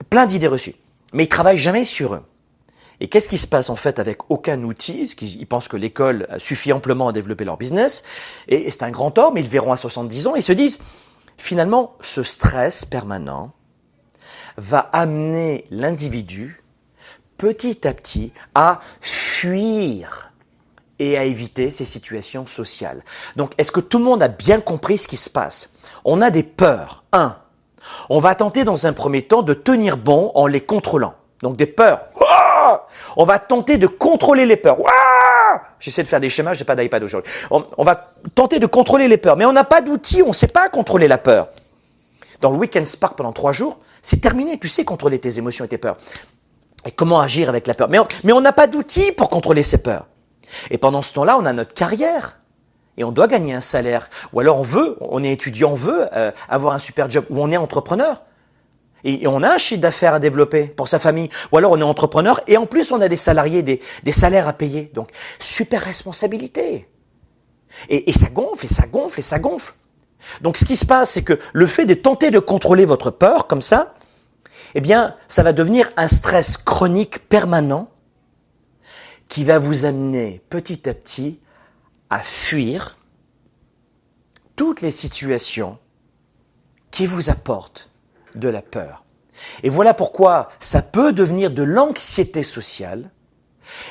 plein d'idées reçues. Mais ils travaillent jamais sur eux. Et qu'est-ce qui se passe en fait avec aucun outil Ils pensent que l'école suffit amplement à développer leur business. Et, c'est un grand homme, ils le verront à 70 ans, et se disent, finalement, ce stress permanent, va amener l'individu petit à petit à fuir et à éviter ces situations sociales. Donc, est-ce que tout le monde a bien compris ce qui se passe? On a des peurs. Un, on va tenter dans un premier temps de tenir bon en les contrôlant. Donc des peurs. On va tenter de contrôler les peurs. J'essaie de faire des schémas, j'ai pas d'iPad aujourd'hui. On, va tenter de contrôler les peurs, mais on n'a pas d'outils, on ne sait pas contrôler la peur. Dans le Weekend Spark pendant trois jours, c'est terminé. Tu sais contrôler tes émotions et tes peurs. Et comment agir avec la peur. Mais on n'a pas d'outils pour contrôler ces peurs. Et pendant ce temps-là, on a notre carrière. Et on doit gagner un salaire. Ou alors on veut, on est étudiant, on veut euh, avoir un super job. Ou on est entrepreneur. Et, on a un chiffre d'affaires à développer pour sa famille. Ou alors on est entrepreneur et en plus on a des salariés, des, salaires à payer. Donc super responsabilité. Et ça gonfle, et ça gonfle, et ça gonfle. Donc ce qui se passe, c'est que le fait de tenter de contrôler votre peur comme ça, eh bien, ça va devenir un stress chronique permanent qui va vous amener petit à petit à fuir toutes les situations qui vous apportent de la peur. Et voilà pourquoi ça peut devenir de l'anxiété sociale.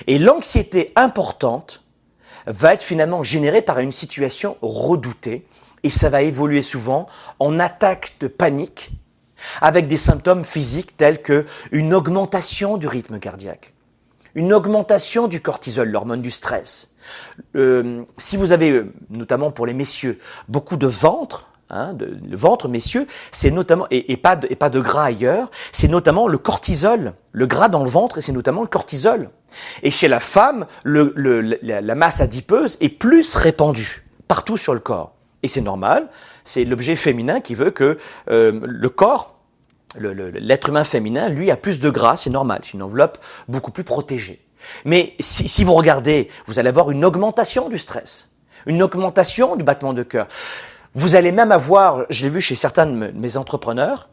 Et l'anxiété importante va être finalement générée par une situation redoutée. Et ça va évoluer souvent en attaque de panique avec des symptômes physiques tels que une augmentation du rythme cardiaque, une augmentation du cortisol, l'hormone du stress. Euh, si vous avez, euh, notamment pour les messieurs, beaucoup de ventre, Hein, le ventre, messieurs, c'est notamment, et, pas de, gras ailleurs, c'est notamment le cortisol, le gras dans le ventre, et c'est notamment le cortisol. Et chez la femme, la, masse adipeuse est plus répandue partout sur le corps. Et c'est normal, c'est l'objet féminin qui veut que euh, le corps, l'être humain féminin, lui, a plus de gras, c'est normal, c'est une enveloppe beaucoup plus protégée. Mais si, si vous regardez, vous allez avoir une augmentation du stress, une augmentation du battement de cœur. Vous allez même avoir, je l'ai vu chez certains de mes entrepreneurs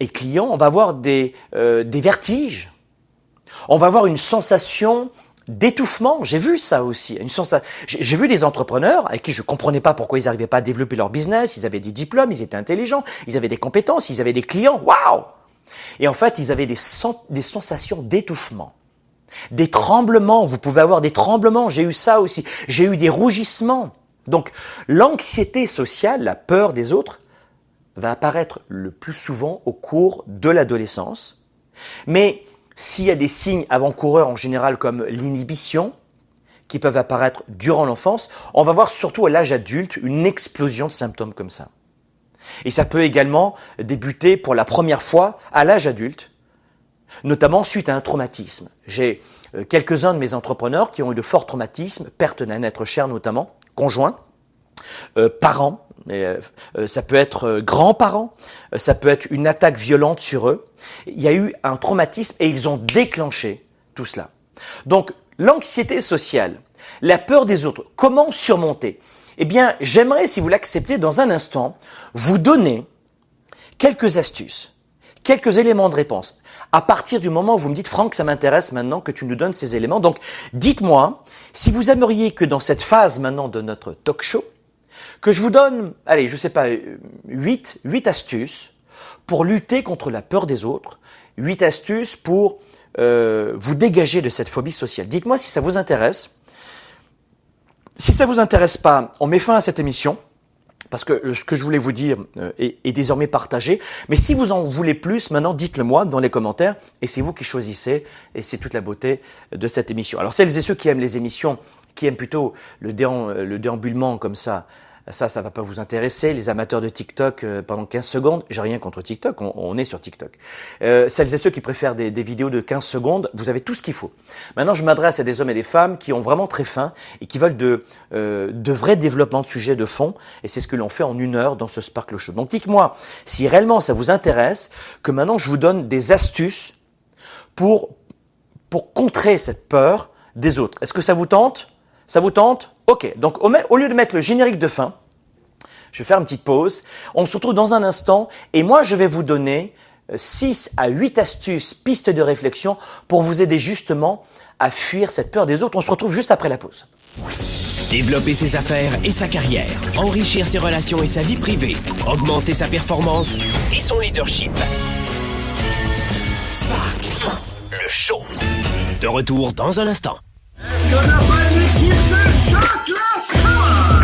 et clients, on va avoir des, euh, des vertiges. On va avoir une sensation d'étouffement. J'ai vu ça aussi. Une J'ai vu des entrepreneurs avec qui je comprenais pas pourquoi ils n'arrivaient pas à développer leur business. Ils avaient des diplômes, ils étaient intelligents, ils avaient des compétences, ils avaient des clients. Waouh Et en fait, ils avaient des, des sensations d'étouffement. Des tremblements. Vous pouvez avoir des tremblements. J'ai eu ça aussi. J'ai eu des rougissements. Donc l'anxiété sociale, la peur des autres, va apparaître le plus souvent au cours de l'adolescence. Mais s'il y a des signes avant-coureurs en général comme l'inhibition, qui peuvent apparaître durant l'enfance, on va voir surtout à l'âge adulte une explosion de symptômes comme ça. Et ça peut également débuter pour la première fois à l'âge adulte, notamment suite à un traumatisme. J'ai euh, quelques-uns de mes entrepreneurs qui ont eu de forts traumatismes, perte d'un être cher notamment, conjoints, euh, parents, euh, euh, ça peut être grands-parents, ça peut être une attaque violente sur eux. Il y a eu un traumatisme et ils ont déclenché tout cela. Donc l'anxiété sociale, la peur des autres, comment surmonter? Eh bien, j'aimerais, si vous l'acceptez, dans un instant, vous donner quelques astuces, quelques éléments de réponse à partir du moment où vous me dites, Franck, ça m'intéresse maintenant que tu nous donnes ces éléments. Donc, dites-moi si vous aimeriez que dans cette phase maintenant de notre talk show, que je vous donne, allez, je sais pas, 8, 8 astuces pour lutter contre la peur des autres, 8 astuces pour euh, vous dégager de cette phobie sociale. Dites-moi si ça vous intéresse. Si ça vous intéresse pas, on met fin à cette émission parce que ce que je voulais vous dire euh, est, désormais partagé. Mais si vous en voulez plus, maintenant, dites-le moi dans les commentaires, et c'est vous qui choisissez, et c'est toute la beauté de cette émission. Alors celles et ceux qui aiment les émissions, qui aiment plutôt le, le déambulement comme ça, ça, ça va pas vous intéresser. Les amateurs de TikTok euh, pendant 15 secondes, j'ai rien contre TikTok, on, est sur TikTok. Euh, celles et ceux qui préfèrent des, vidéos de 15 secondes, vous avez tout ce qu'il faut. Maintenant, je m'adresse à des hommes et des femmes qui ont vraiment très faim et qui veulent de, euh, de vrais développements de sujets de fond. Et c'est ce que l'on fait en une heure dans ce Sparkle Show. Donc dites-moi si réellement ça vous intéresse, que maintenant je vous donne des astuces pour, pour contrer cette peur des autres. Est-ce que ça vous tente? Ça vous tente? Ok, donc au, lieu de mettre le générique de fin, je vais faire une petite pause. On se retrouve dans un instant et moi je vais vous donner 6 euh, à 8 astuces, pistes de réflexion pour vous aider justement à fuir cette peur des autres. On se retrouve juste après la pause. Développer ses affaires et sa carrière, enrichir ses relations et sa vie privée, augmenter sa performance et son leadership. Spark, le show. De retour dans un instant. That's gonna buy me keep the chocolate. Come on.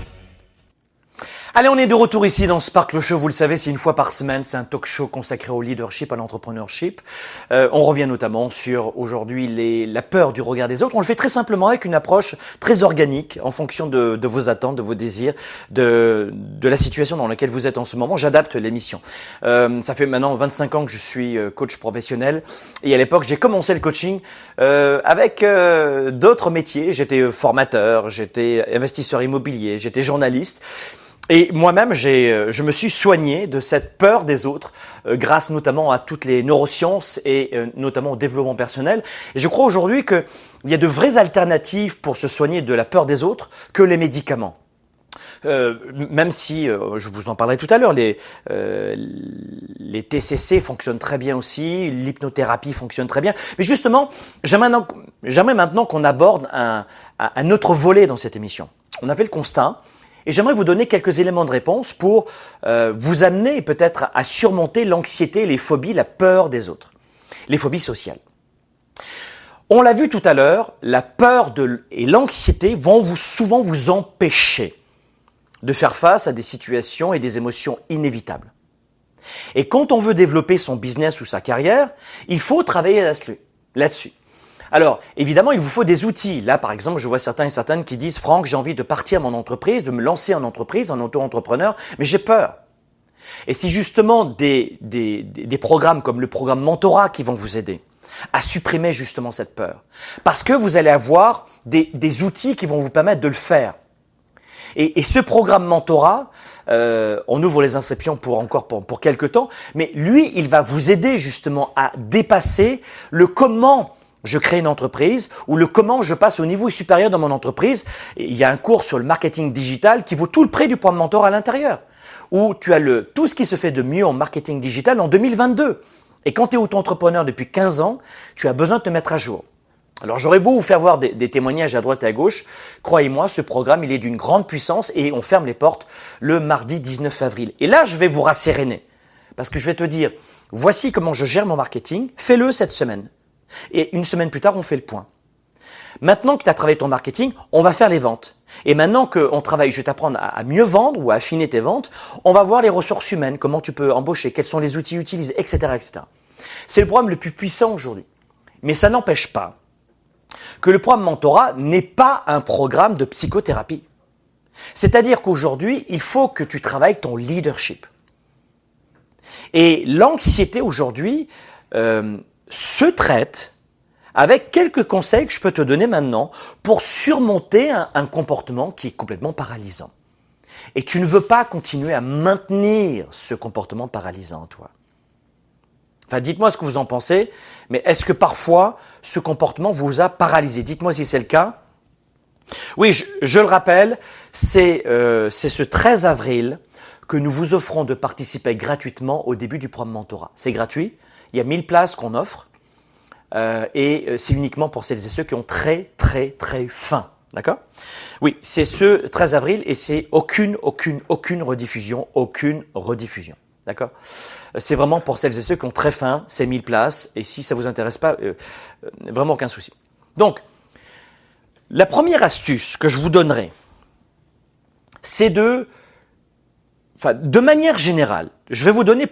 Allez, on est de retour ici dans Spark le Show. Vous le savez, c'est une fois par semaine. C'est un talk show consacré au leadership, à l'entrepreneurship. Euh, on revient notamment sur aujourd'hui la peur du regard des autres. On le fait très simplement avec une approche très organique en fonction de, de vos attentes, de vos désirs, de, de, la situation dans laquelle vous êtes en ce moment. J'adapte l'émission. Euh, ça fait maintenant 25 ans que je suis euh, coach professionnel. Et à l'époque, j'ai commencé le coaching euh, avec euh, d'autres métiers. J'étais formateur, j'étais investisseur immobilier, j'étais journaliste. Et moi-même, euh, je me suis soigné de cette peur des autres, euh, grâce notamment à toutes les neurosciences et euh, notamment au développement personnel. Et je crois aujourd'hui qu'il y a de vraies alternatives pour se soigner de la peur des autres que les médicaments. Même si, je vous en parlerai tout à l'heure, les, les TCC fonctionnent très bien aussi, l'hypnothérapie fonctionne très bien. Mais justement, j'aimerais maintenant, qu'on aborde un, un autre volet dans cette émission. On a fait le constat et j'aimerais vous donner quelques éléments de réponse pour euh, vous amener peut-être à surmonter l'anxiété, les phobies, la peur des autres, les phobies sociales. On l'a vu tout à l'heure, la peur et l'anxiété vont vous, souvent vous empêcher de faire face à des situations et des émotions inévitables. Et quand on veut développer son business ou sa carrière, il faut travailler là-dessus. Alors, évidemment, il vous faut des outils. Là, par exemple, je vois certains et certaines qui disent, Franck, j'ai envie de partir mon entreprise, de me lancer en entreprise, en auto-entrepreneur, mais j'ai peur. Et c'est justement des, des, des, programmes comme le programme Mentorat qui vont vous aider à supprimer justement cette peur. Parce que vous allez avoir des, des outils qui vont vous permettre de le faire. Et, ce programme Mentorat, euh, on ouvre les inscriptions pour encore pour, pour quelques temps, mais lui, il va vous aider justement à dépasser le comment je crée une entreprise ou le comment je passe au niveau supérieur dans mon entreprise. Il y a un cours sur le marketing digital qui vaut tout le prix du programme mentor à l'intérieur, où tu as le, tout ce qui se fait de mieux en marketing digital en 2022. Et quand tu es auto-entrepreneur depuis 15 ans, tu as besoin de te mettre à jour. Alors j'aurais beau vous faire voir des, des, témoignages à droite et à gauche, croyez-moi, ce programme, il est d'une grande puissance et on ferme les portes le mardi 19 avril. Et là, je vais vous rasséréner, parce que je vais te dire, voici comment je gère mon marketing, fais-le cette semaine. Et une semaine plus tard, on fait le point. Maintenant que tu as travaillé ton marketing, on va faire les ventes. Et maintenant qu'on travaille, je vais t'apprendre à mieux vendre ou à affiner tes ventes, on va voir les ressources humaines, comment tu peux embaucher, quels sont les outils utilisés, etc. etc. C'est le programme le plus puissant aujourd'hui. Mais ça n'empêche pas que le programme Mentorat n'est pas un programme de psychothérapie. C'est-à-dire qu'aujourd'hui, il faut que tu travailles ton leadership. Et l'anxiété aujourd'hui, euh, se traite avec quelques conseils que je peux te donner maintenant pour surmonter un, comportement qui est complètement paralysant. Et tu ne veux pas continuer à maintenir ce comportement paralysant en toi. Enfin, dites-moi ce que vous en pensez, mais est-ce que parfois ce comportement vous a paralysé? Dites-moi si c'est le cas. Oui, je, je le rappelle, c'est euh, ce 13 avril que nous vous offrons de participer gratuitement au début du programme Mentorat. C'est gratuit, il y a 1000 places qu'on offre, euh, et euh, c'est uniquement pour celles et ceux qui ont très très très faim. D'accord? Oui, c'est ce 13 avril et c'est aucune, aucune, aucune rediffusion, aucune rediffusion. D'accord? C'est vraiment pour celles et ceux qui ont très faim, c'est 1000 places, et si ça ne vous intéresse pas, euh, euh, vraiment aucun souci. Donc, la première astuce que je vous donnerai, c'est de, enfin, de manière générale, je vais vous donner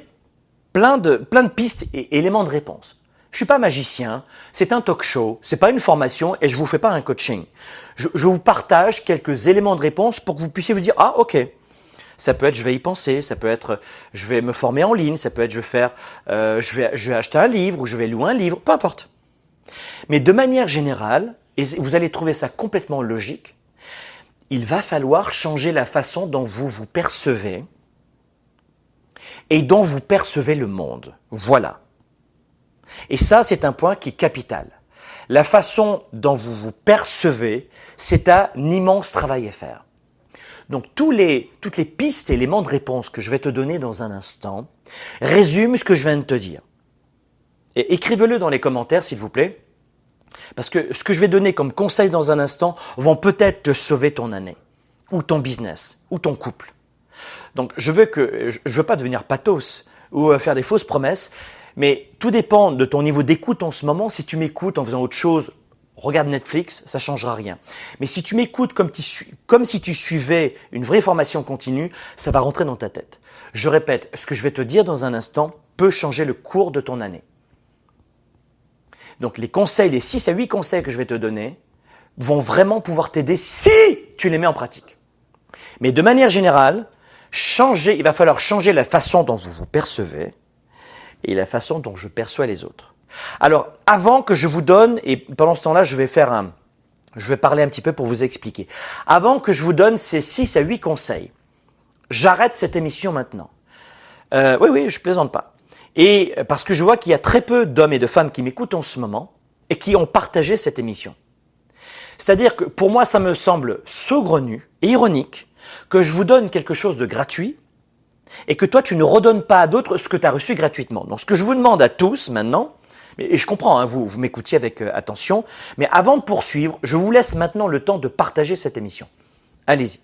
plein de, plein de pistes et éléments de réponse. Je suis pas magicien, c'est un talk show, c'est pas une formation et je vous fais pas un coaching. Je, je, vous partage quelques éléments de réponse pour que vous puissiez vous dire ah ok. Ça peut être je vais y penser, ça peut être je vais me former en ligne, ça peut être je vais faire euh, je vais je vais acheter un livre ou je vais louer un livre, peu importe. Mais de manière générale, et vous allez trouver ça complètement logique, il va falloir changer la façon dont vous vous percevez et dont vous percevez le monde. Voilà. Et ça, c'est un point qui est capital. La façon dont vous vous percevez, c'est un immense travail à faire. Donc toutes les pistes et éléments de réponse que je vais te donner dans un instant résument ce que je viens de te dire. Et écrivez-le dans les commentaires, s'il vous plaît, parce que ce que je vais donner comme conseil dans un instant vont peut-être te sauver ton année, ou ton business, ou ton couple. Donc je veux que je veux pas devenir pathos ou euh, faire des fausses promesses, mais tout dépend de ton niveau d'écoute en ce moment. Si tu m'écoutes en faisant autre chose, regarde Netflix, ça changera rien. Mais si tu m'écoutes comme, comme, si tu suivais une vraie formation continue, ça va rentrer dans ta tête. Je répète, ce que je vais te dire dans un instant peut changer le cours de ton année. Donc les conseils, les 6 à 8 conseils que je vais te donner vont vraiment pouvoir t'aider si tu les mets en pratique. Mais de manière générale, changer, il va falloir changer la façon dont vous vous percevez et la façon dont je perçois les autres. Alors, avant que je vous donne, et pendant ce temps-là, je vais faire un, je vais parler un petit peu pour vous expliquer. Avant que je vous donne ces 6 à 8 conseils, j'arrête cette émission maintenant. Euh, oui, oui, je plaisante pas. Et parce que je vois qu'il y a très peu d'hommes et de femmes qui m'écoutent en ce moment et qui ont partagé cette émission. C'est-à-dire que pour moi, ça me semble saugrenu et ironique que je vous donne quelque chose de gratuit et que toi, tu ne redonnes pas à d'autres ce que tu as reçu gratuitement. Donc, ce que je vous demande à tous maintenant, et je comprends, hein, vous, vous m'écoutiez avec euh, attention, mais avant de poursuivre, je vous laisse maintenant le temps de partager cette émission. Allez-y.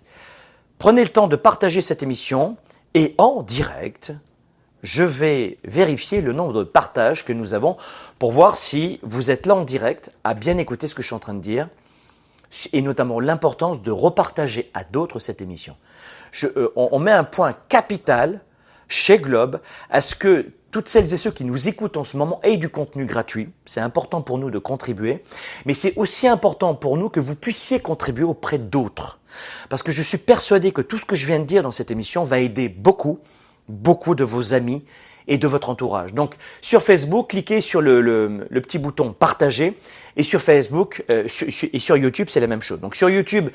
Prenez le temps de partager cette émission et en direct, je vais vérifier le nombre de partages que nous avons pour voir si vous êtes là en direct à bien écouter ce que je suis en train de dire et notamment l'importance de repartager à d'autres cette émission. Euh, on, met un point capital chez Globe à ce que toutes celles et ceux qui nous écoutent en ce moment aient du contenu gratuit. C'est important pour nous de contribuer, mais c'est aussi important pour nous que vous puissiez contribuer auprès d'autres. Parce que je suis persuadé que tout ce que je viens de dire dans cette émission va aider beaucoup, beaucoup de vos amis et de votre entourage. Donc sur Facebook, cliquez sur le, petit bouton partager et sur Facebook euh, et sur YouTube, c'est la même chose. Donc sur YouTube,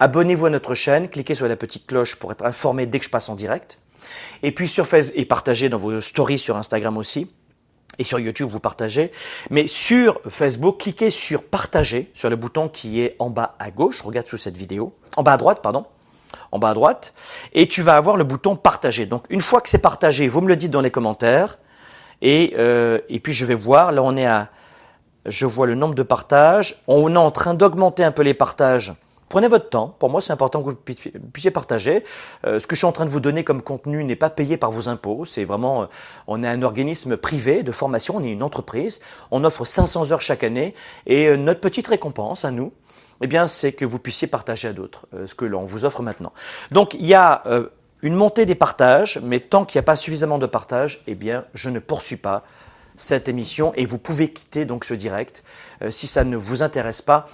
abonnez-vous à notre chaîne, cliquez sur la petite cloche pour être informé dès que je passe en direct. Et puis sur Facebook, et partagez dans vos stories sur Instagram aussi. Et sur YouTube, vous partagez. Mais sur Facebook, cliquez sur partager, sur le bouton qui est en bas à gauche. Regarde sous cette vidéo. En bas à droite, pardon en bas à droite, et tu vas avoir le bouton partager. Donc une fois que c'est partagé, vous me le dites dans les commentaires, et, euh, et puis je vais voir, là on est à, je vois le nombre de partages, on est en train d'augmenter un peu les partages. Prenez votre temps, pour moi c'est important que vous puissiez partager. Euh, ce que je suis en train de vous donner comme contenu n'est pas payé par vos impôts, c'est vraiment, euh, on est un organisme privé de formation, on est une entreprise, on offre 500 heures chaque année, et notre petite récompense à nous, eh c'est que vous puissiez partager à d'autres euh, ce que l'on vous offre maintenant. Donc, il y a euh, une montée des partages, mais tant qu'il n'y a pas suffisamment de partages, eh je ne poursuis pas cette émission et vous pouvez quitter donc ce direct euh, si ça ne vous intéresse pas.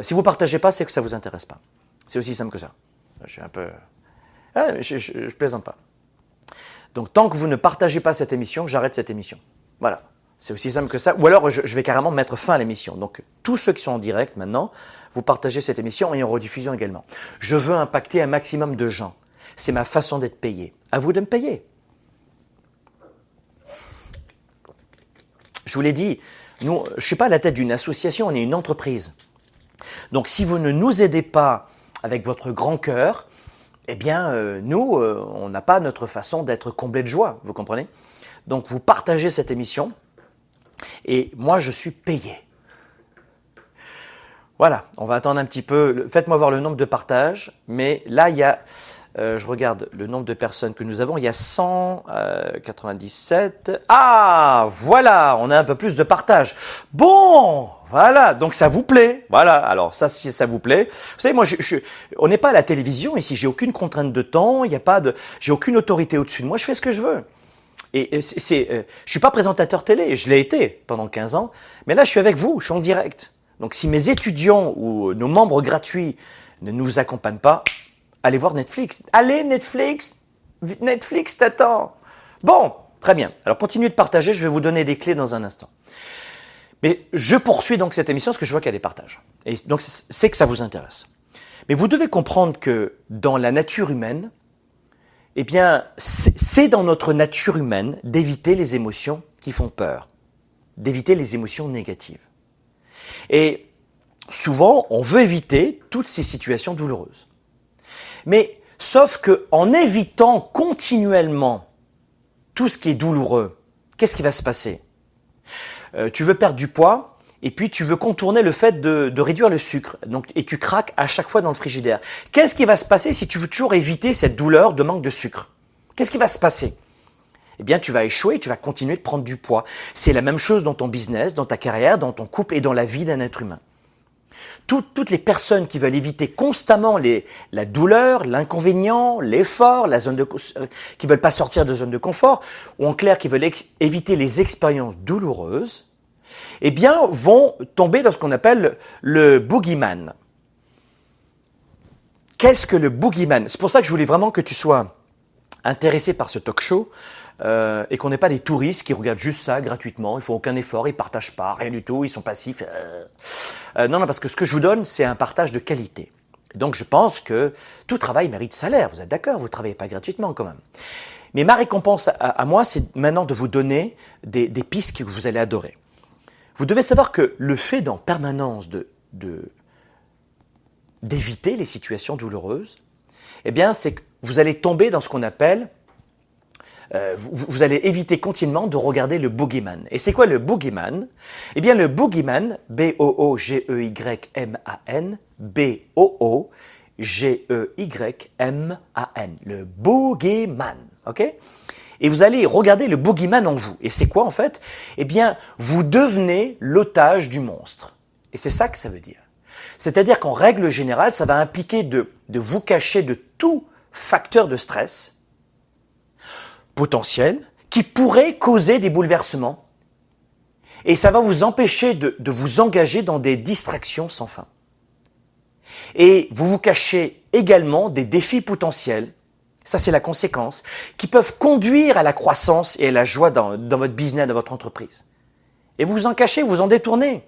si vous partagez pas, c'est que ça vous intéresse pas. C'est aussi simple que ça. Ah, je, je, plaisante pas. Donc, tant que vous ne partagez pas cette émission, j'arrête cette émission. Voilà. C'est aussi simple que ça. Ou alors, je, vais carrément mettre fin à l'émission. Donc, tous ceux qui sont en direct maintenant, vous partagez cette émission et en rediffusion également. Je veux impacter un maximum de gens. C'est ma façon d'être payé. À vous de me payer. Je vous l'ai dit, nous, je ne suis pas à la tête d'une association, on est une entreprise. Donc si vous ne nous aidez pas avec votre grand cœur, eh bien, euh, nous, euh, on n'a pas notre façon d'être comblé de joie, vous comprenez? Donc vous partagez cette émission, et moi, je suis payé. Voilà, on va attendre un petit peu. Faites-moi voir le nombre de partages, mais là, il y a euh, je regarde le nombre de personnes que nous avons. Il y a 197. Euh, ah, voilà, on a un peu plus de partage. Bon, voilà, donc ça vous plaît. Voilà, alors ça, si ça vous plaît. Vous savez, moi, je, on n'est pas à la télévision ici. J'ai aucune contrainte de temps. Il n'y a pas de, j'ai aucune autorité au-dessus de moi. Je fais ce que je veux. Et c'est, euh, je suis pas présentateur télé. Je l'ai été pendant 15 ans. Mais là, je suis avec vous. Je suis en direct. Donc, si mes étudiants ou nos membres gratuits ne nous accompagnent pas, allez voir Netflix. Allez, Netflix Netflix t'attend Bon, très bien. Alors continuez de partager, je vais vous donner des clés dans un instant. Mais je poursuis donc cette émission parce que je vois qu'il y a des partages. Et donc c'est que ça vous intéresse. Mais vous devez comprendre que dans la nature humaine, eh bien, c'est dans notre nature humaine d'éviter les émotions qui font peur, d'éviter les émotions négatives. Et souvent, on veut éviter toutes ces situations douloureuses. Mais sauf que en évitant continuellement tout ce qui est douloureux, qu'est-ce qui va se passer? Euh, Tu veux perdre du poids? Et puis tu veux contourner le fait de, de, réduire le sucre. Donc, et tu craques à chaque fois dans le frigidaire. Qu'est-ce qui va se passer si tu veux toujours éviter cette douleur de manque de sucre? Qu'est-ce qui va se passer? Eh bien, tu vas échouer, tu vas continuer de prendre du poids. C'est la même chose dans ton business, dans ta carrière, dans ton couple et dans la vie d'un être humain toutes les personnes qui veulent éviter constamment les, la douleur, l'inconvénient, l'effort, la zone de, euh, qui veulent pas sortir de zone de confort, ou en clair qui veulent éviter les expériences douloureuses, eh bien, vont tomber dans ce qu'on appelle le boogeyman. Qu'est-ce que le boogeyman? C'est pour ça que je voulais vraiment que tu sois intéressé par ce talk show, euh, et qu'on n'est pas des touristes qui regardent juste ça gratuitement, ils font aucun effort, ils partagent pas, rien du tout, ils sont passifs. Euh. Euh, non, non, parce que ce que je vous donne, c'est un partage de qualité. Donc je pense que tout travail mérite salaire, vous êtes d'accord, vous ne travaillez pas gratuitement quand même. Mais ma récompense à, moi, c'est maintenant de vous donner des, des, pistes que vous allez adorer. Vous devez savoir que le fait d'en permanence de, d'éviter les situations douloureuses, eh bien, c'est que vous allez tomber dans ce qu'on appelle euh, vous, allez éviter continuellement de regarder le boogeyman. Et c'est quoi le boogeyman? Eh bien, le boogeyman, B-O-O-G-E-Y-M-A-N, B-O-O-G-E-Y-M-A-N, le boogeyman, ok? Et vous allez regarder le boogeyman en vous. Et c'est quoi en fait? Eh bien, vous devenez l'otage du monstre. Et c'est ça que ça veut dire. C'est-à-dire qu'en règle générale, ça va impliquer de, vous cacher de tout facteur de stress potentiel qui pourrait causer des bouleversements. Et ça va vous empêcher de, de vous engager dans des distractions sans fin. Et vous vous cachez également des défis potentiels, ça c'est la conséquence, qui peuvent conduire à la croissance et à la joie dans, votre business, dans votre entreprise. Et vous vous en cachez, vous en détournez.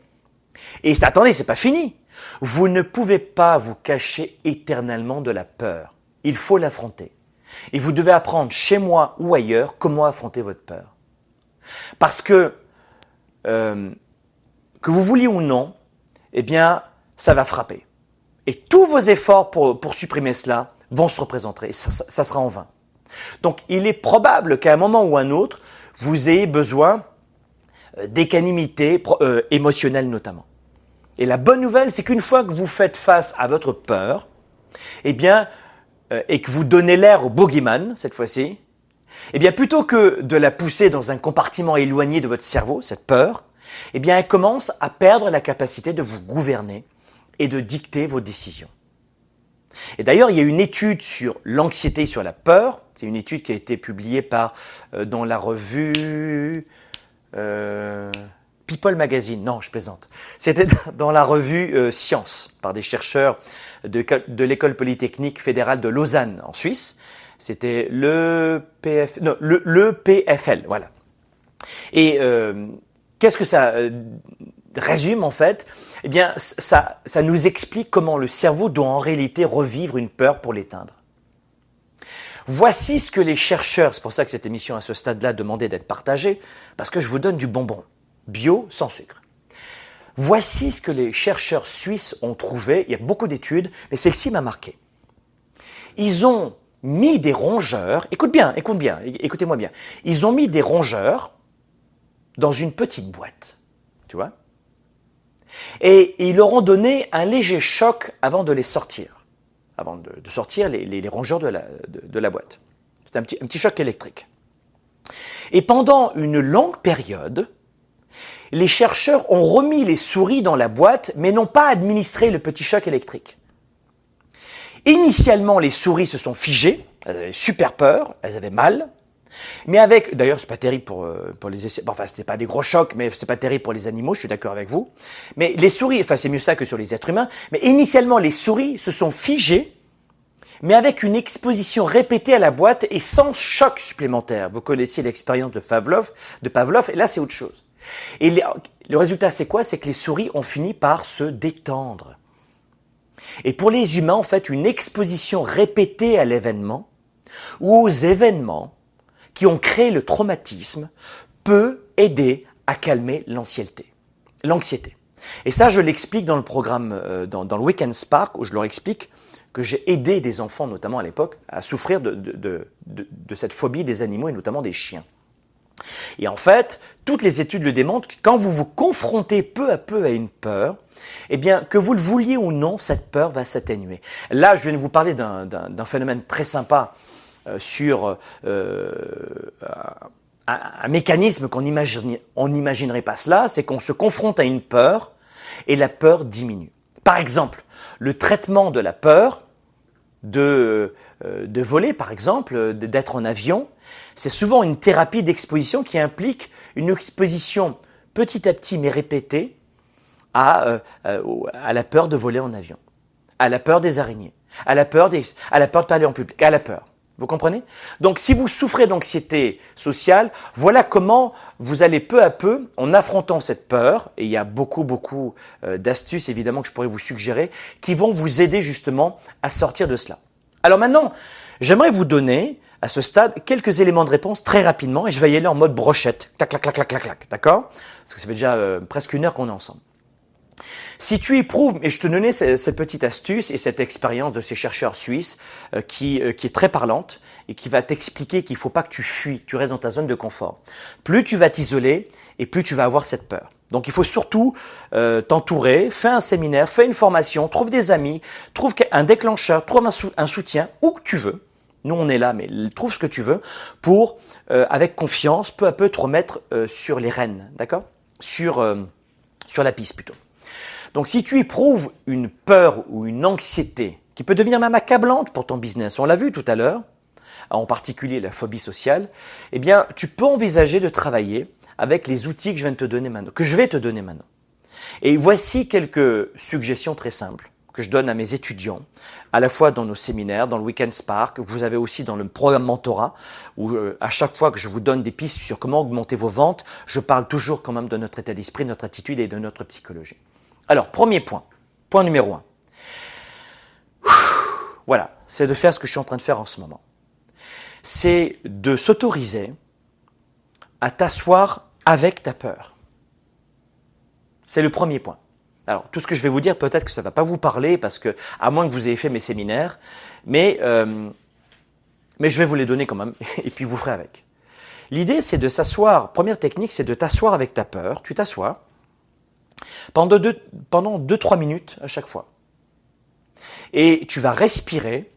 Et attendez, c'est pas fini. Vous ne pouvez pas vous cacher éternellement de la peur. Il faut l'affronter. Et vous devez apprendre chez moi ou ailleurs comment affronter votre peur. Parce que, euh, que vous vouliez ou non, eh bien, ça va frapper. Et tous vos efforts pour supprimer cela vont se représenter. Et ça, sera en vain. Donc, il est probable qu'à un moment ou un autre, vous ayez besoin euh, d'équanimité euh, émotionnelle notamment. Et la bonne nouvelle, c'est qu'une fois que vous faites face à votre peur, eh bien, euh, et que vous donnez l'air au bogeyman, cette fois-ci, eh bien, plutôt que de la pousser dans un compartiment éloigné de votre cerveau, cette peur, eh bien, elle commence à perdre la capacité de vous gouverner et de dicter vos décisions. Et d'ailleurs, il y a une étude sur l'anxiété, sur la peur. C'est une étude qui a été publiée euh, dans la revue euh, People Magazine. Non, je plaisante. C'était dans la revue Science par des chercheurs de, l'école polytechnique fédérale de Lausanne en Suisse. C'était le, le, PFL, voilà. Et euh, qu'est-ce que ça euh, résume en fait? Eh bien, ça, ça nous explique comment le cerveau doit en réalité revivre une peur pour l'éteindre. Voici ce que les chercheurs, c'est pour ça que cette émission à ce stade-là demandait d'être partagée, parce que je vous donne du bonbon, bio sans sucre. Voici ce que les chercheurs suisses ont trouvé, il y a beaucoup d'études, mais celle-ci m'a marqué. Ils ont mis des rongeurs, écoute bien, écoute bien, écoutez-moi bien, ils ont mis des rongeurs dans une petite boîte, tu vois, et ils leur ont donné un léger choc avant de les sortir avant de, sortir les, rongeurs de la, boîte. C'est un petit, un petit choc électrique. Et pendant une longue période, les chercheurs ont remis les souris dans la boîte, mais n'ont pas administré le petit choc électrique. Initialement, les souris se sont figées, elles avaient super peur, elles avaient mal, mais avec, d'ailleurs, c'est pas terrible pour, euh, pour les essais, enfin, c'était pas des gros chocs, mais c'est pas terrible pour les animaux, je suis d'accord avec vous. Mais les souris, enfin, c'est mieux ça que sur les êtres humains, mais initialement, les souris se sont figées, mais avec une exposition répétée à la boîte et sans choc supplémentaire. Vous connaissez l'expérience de Pavlov, de Pavlov, et là, c'est autre chose. Et le résultat, c'est quoi? C'est que les souris ont fini par se détendre. Et pour les humains, en fait, une exposition répétée à l'événement ou aux événements qui ont créé le traumatisme peut aider à calmer l'anxiété. Et ça, je l'explique dans le programme, euh, dans, le Weekend Spark, où je leur explique que j'ai aidé des enfants, notamment à l'époque, à souffrir de, cette phobie des animaux et notamment des chiens. Et en fait, toutes les études le démontrent, quand vous vous confrontez peu à peu à une peur, eh bien, que vous le vouliez ou non, cette peur va s'atténuer. Là, je viens de vous parler d'un phénomène très sympa sur euh, un, mécanisme qu'on n'imaginerait pas cela, c'est qu'on se confronte à une peur et la peur diminue. Par exemple, le traitement de la peur de, euh, voler, par exemple, d'être en avion, c'est souvent une thérapie d'exposition qui implique une exposition petit à petit mais répétée à, la peur de voler en avion, à la peur des araignées, à la peur de parler en public, à la peur. Vous comprenez? Donc si vous souffrez d'anxiété sociale, voilà comment vous allez peu à peu, en affrontant cette peur, et il y a beaucoup, beaucoup euh, d'astuces évidemment que je pourrais vous suggérer, qui vont vous aider justement à sortir de cela. Alors maintenant, j'aimerais vous donner à ce stade quelques éléments de réponse très rapidement, et je vais y aller en mode brochette, clac, clac, clac, clac, clac, d'accord? Parce que ça fait déjà euh, presque une heure qu'on est ensemble. Si tu éprouves, et je te donnais cette petite astuce et cette expérience de ces chercheurs suisses euh, qui, euh, qui est très parlante et qui va t'expliquer qu'il ne faut pas que tu fuis, tu restes dans ta zone de confort. Plus tu vas t'isoler et plus tu vas avoir cette peur. Donc il faut surtout euh, t'entourer, fais un séminaire, fais une formation, trouve des amis, trouve un déclencheur, trouve un, soutien, où que tu veux. Nous on est là, mais trouve ce que tu veux pour, avec confiance, peu à peu te remettre sur les rênes, d'accord? Sur, sur la piste plutôt. Donc si tu éprouves une peur ou une anxiété qui peut devenir même accablante pour ton business, on l'a vu tout à l'heure, en particulier la phobie sociale, eh bien tu peux envisager de travailler avec les outils que je viens de te donner maintenant, que je vais te donner maintenant. Et voici quelques suggestions très simples que je donne à mes étudiants, à la fois dans nos séminaires, dans le Weekend Spark, vous avez aussi dans le programme Mentorat, où euh, à chaque fois que je vous donne des pistes sur comment augmenter vos ventes, je parle toujours quand même de notre état d'esprit, notre attitude et de notre psychologie. Alors, premier point, point numéro un. Voilà, c'est de faire ce que je suis en train de faire en ce moment. C'est de s'autoriser à t'asseoir avec ta peur. C'est le premier point. Alors, tout ce que je vais vous dire, peut-être que ça ne va pas vous parler, parce que, à moins que vous ayez fait mes séminaires, mais, euh, mais je vais vous les donner quand même, et puis vous ferez avec. L'idée, c'est de s'asseoir. Première technique, c'est de t'asseoir avec ta peur. Tu t'assois, pendant 2-3 pendant deux, minutes à chaque fois. Et tu vas respirer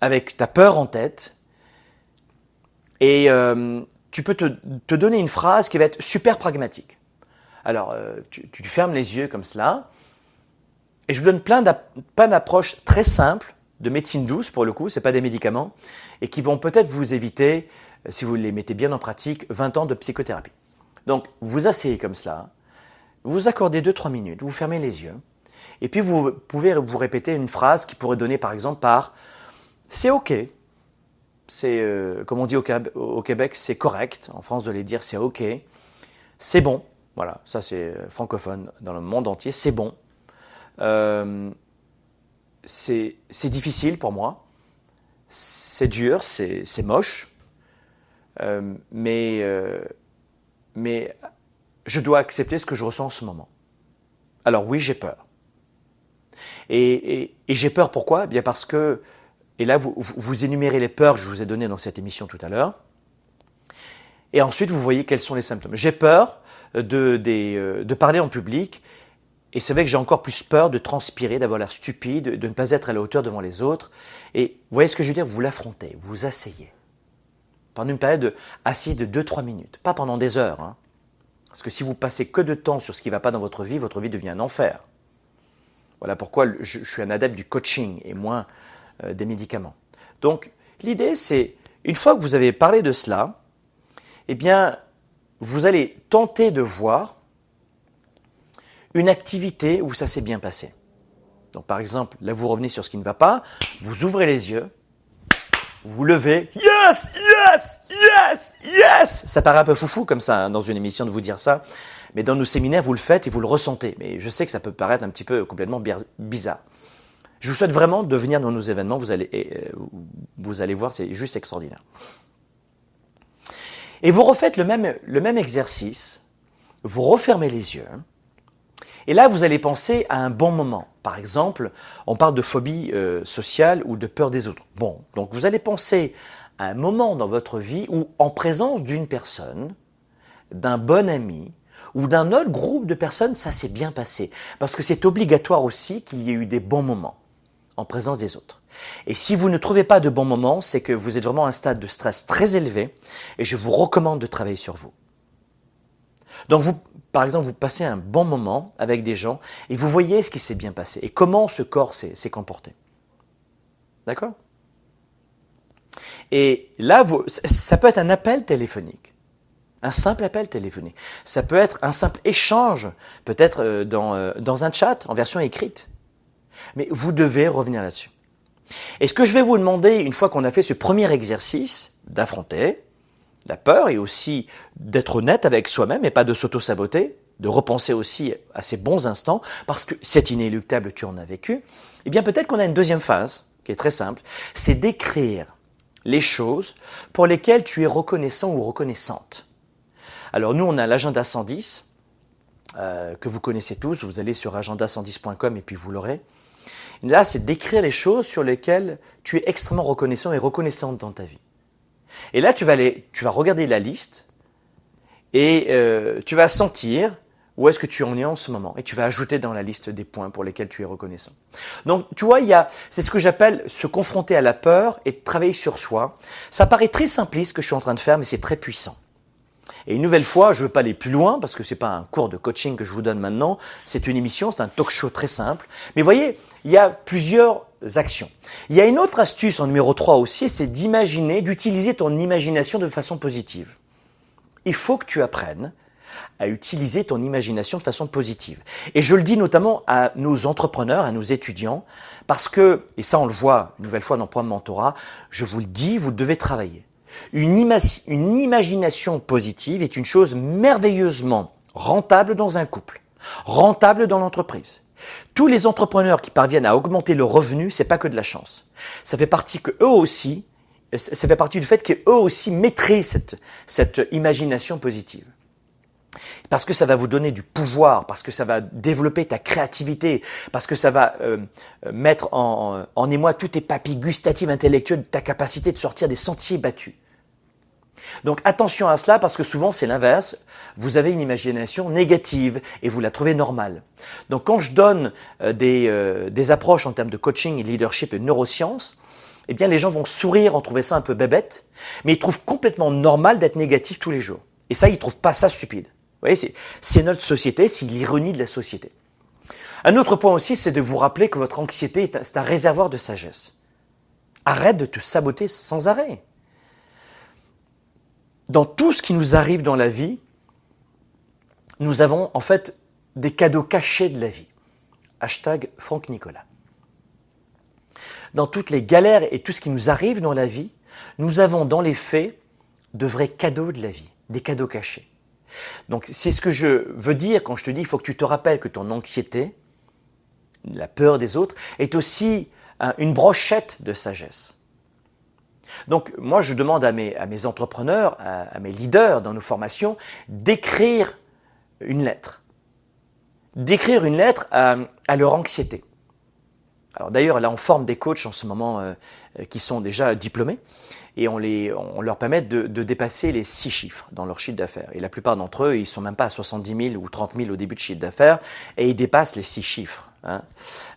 avec ta peur en tête. Et euh, tu peux te, donner une phrase qui va être super pragmatique. Alors, euh, tu, tu, fermes les yeux comme cela. Et je vous donne plein d'approches très simples de médecine douce, pour le coup, ce pas des médicaments, et qui vont peut-être vous éviter, euh, si vous les mettez bien en pratique, 20 ans de psychothérapie. Donc, vous asseyez comme cela, vous accordez 2-3 minutes, vous fermez les yeux, et puis vous pouvez vous répéter une phrase qui pourrait donner par exemple par C'est OK, c'est, euh, comme on dit au, Québec, c'est correct. En France, de les dire, c'est OK. C'est bon. Voilà, ça c'est francophone dans le monde entier. C'est bon. Euh, c'est difficile pour moi. C'est dur, c'est moche. Euh, mais, euh, mais je dois accepter ce que je ressens en ce moment. Alors oui, j'ai peur. Et, j'ai peur pourquoi? Eh Bien parce que, et là vous, énumérez les peurs que je vous ai données dans cette émission tout à l'heure, et ensuite vous voyez quels sont les symptômes. J'ai peur de, euh, de parler en public, et c'est vrai que j'ai encore plus peur de transpirer, d'avoir l'air stupide, de ne pas être à la hauteur devant les autres. Et vous voyez ce que je veux dire? Vous l'affrontez, vous asseyez pendant une période de, assise de 2-3 minutes, pas pendant des heures. Hein. Parce que si vous passez que de temps sur ce qui ne va pas dans votre vie, votre vie devient un enfer. Voilà pourquoi je, suis un adepte du coaching et moins euh, des médicaments. Donc l'idée c'est, une fois que vous avez parlé de cela, eh bien, vous allez tenter de voir une activité où ça s'est bien passé. Donc par exemple, là vous revenez sur ce qui ne va pas, vous ouvrez les yeux, vous levez, yes, yes, yes, yes. Ça paraît un peu foufou comme ça hein, dans une émission de vous dire ça, mais dans nos séminaires vous le faites et vous le ressentez. Mais je sais que ça peut paraître un petit peu complètement bizarre. Je vous souhaite vraiment de venir dans nos événements, vous allez, euh, vous allez voir, c'est juste extraordinaire. Et vous refaites le même, le même exercice, vous refermez les yeux, et là, vous allez penser à un bon moment. Par exemple, on parle de phobie euh, sociale ou de peur des autres. Bon, donc vous allez penser à un moment dans votre vie où, en présence d'une personne, d'un bon ami ou d'un autre groupe de personnes, ça s'est bien passé. Parce que c'est obligatoire aussi qu'il y ait eu des bons moments en présence des autres. Et si vous ne trouvez pas de bons moments, c'est que vous êtes vraiment à un stade de stress très élevé et je vous recommande de travailler sur vous. Donc vous, par exemple, vous passez un bon moment avec des gens et vous voyez ce qui s'est bien passé et comment ce corps s'est comporté. D'accord? Et là, ça peut être un appel téléphonique. Un simple appel téléphonique. Ça peut être un simple échange, peut-être euh, dans, euh, dans un chat en version écrite. Mais vous devez revenir là-dessus. Et ce que je vais vous demander, une fois qu'on a fait ce premier exercice, d'affronter, la peur et aussi d'être honnête avec soi-même et pas de s'auto-saboter, de repenser aussi à ces bons instants, parce que c'est inéluctable, tu en as vécu, eh bien peut-être qu'on a une deuxième phase, qui est très simple, c'est d'écrire les choses pour lesquelles tu es reconnaissant ou reconnaissante. Alors nous, on a l'agenda 110, euh, que vous connaissez tous, vous allez sur agenda110.com et puis vous l'aurez. Là, c'est d'écrire les choses sur lesquelles tu es extrêmement reconnaissant et reconnaissante dans ta vie. Et là, tu vas, tu vas regarder la liste et euh, tu vas sentir où est-ce que tu en es en ce moment. Et tu vas ajouter dans la liste des points pour lesquels tu es reconnaissant. Donc, tu vois, il y a, c'est ce que j'appelle se confronter à la peur et travailler sur soi. Ça paraît très simpliste ce que je suis en train de faire, mais c'est très puissant. Et une nouvelle fois, je ne veux pas aller plus loin parce que ce n'est pas un cours de coaching que je vous donne maintenant, c'est une émission, c'est un talk show très simple. Mais voyez, il y a plusieurs actions. Il y a une autre astuce en numéro 3 aussi, c'est d'imaginer, d'utiliser ton imagination de façon positive. Il faut que tu apprennes à utiliser ton imagination de façon positive. Et je le dis notamment à nos entrepreneurs, à nos étudiants, parce que, et ça on le voit une nouvelle fois dans le programme Mentorat, je vous le dis, vous devez travailler. Une, imagination positive est une chose merveilleusement rentable dans un couple, rentable dans l'entreprise. Tous les entrepreneurs qui parviennent à augmenter le revenu, c'est pas que de la chance. Ça fait partie que eux aussi, ça fait partie du fait qu'eux aussi maîtrisent cette, cette imagination positive. Parce que ça va vous donner du pouvoir, parce que ça va développer ta créativité, parce que ça va euh, mettre en, en émoi tous tes papilles gustatives intellectuelles, ta capacité de sortir des sentiers battus. Donc attention à cela parce que souvent c'est l'inverse. Vous avez une imagination négative et vous la trouvez normale. Donc quand je donne euh, des, euh, des, approches en termes de coaching leadership et neurosciences, eh bien les gens vont sourire en trouvant ça un peu bébête, mais ils trouvent complètement normal d'être négatif tous les jours. Et ça, ils trouvent pas ça stupide. Vous voyez, c'est notre société, c'est l'ironie de la société. Un autre point aussi, c'est de vous rappeler que votre anxiété est un réservoir de sagesse. Arrête de te saboter sans arrêt dans tout ce qui nous arrive dans la vie, nous avons en fait des cadeaux cachés de la vie. Hashtag Franck Nicolas. Dans toutes les galères et tout ce qui nous arrive dans la vie, nous avons dans les faits de vrais cadeaux de la vie, des cadeaux cachés. Donc c'est ce que je veux dire quand je te dis il faut que tu te rappelles que ton anxiété, la peur des autres, est aussi une brochette de sagesse. Donc moi je demande à mes, entrepreneurs, à, mes leaders dans nos formations, d'écrire une lettre. D'écrire une lettre à, leur anxiété. Alors d'ailleurs là on forme des coachs en ce moment euh, qui sont déjà diplômés et on, les, leur permet de, dépasser les six chiffres dans leur chiffre d'affaires. Et la plupart d'entre eux, ils sont même pas à 70 000 ou 30 000 au début de chiffre d'affaires et ils dépassent les six chiffres. Hein,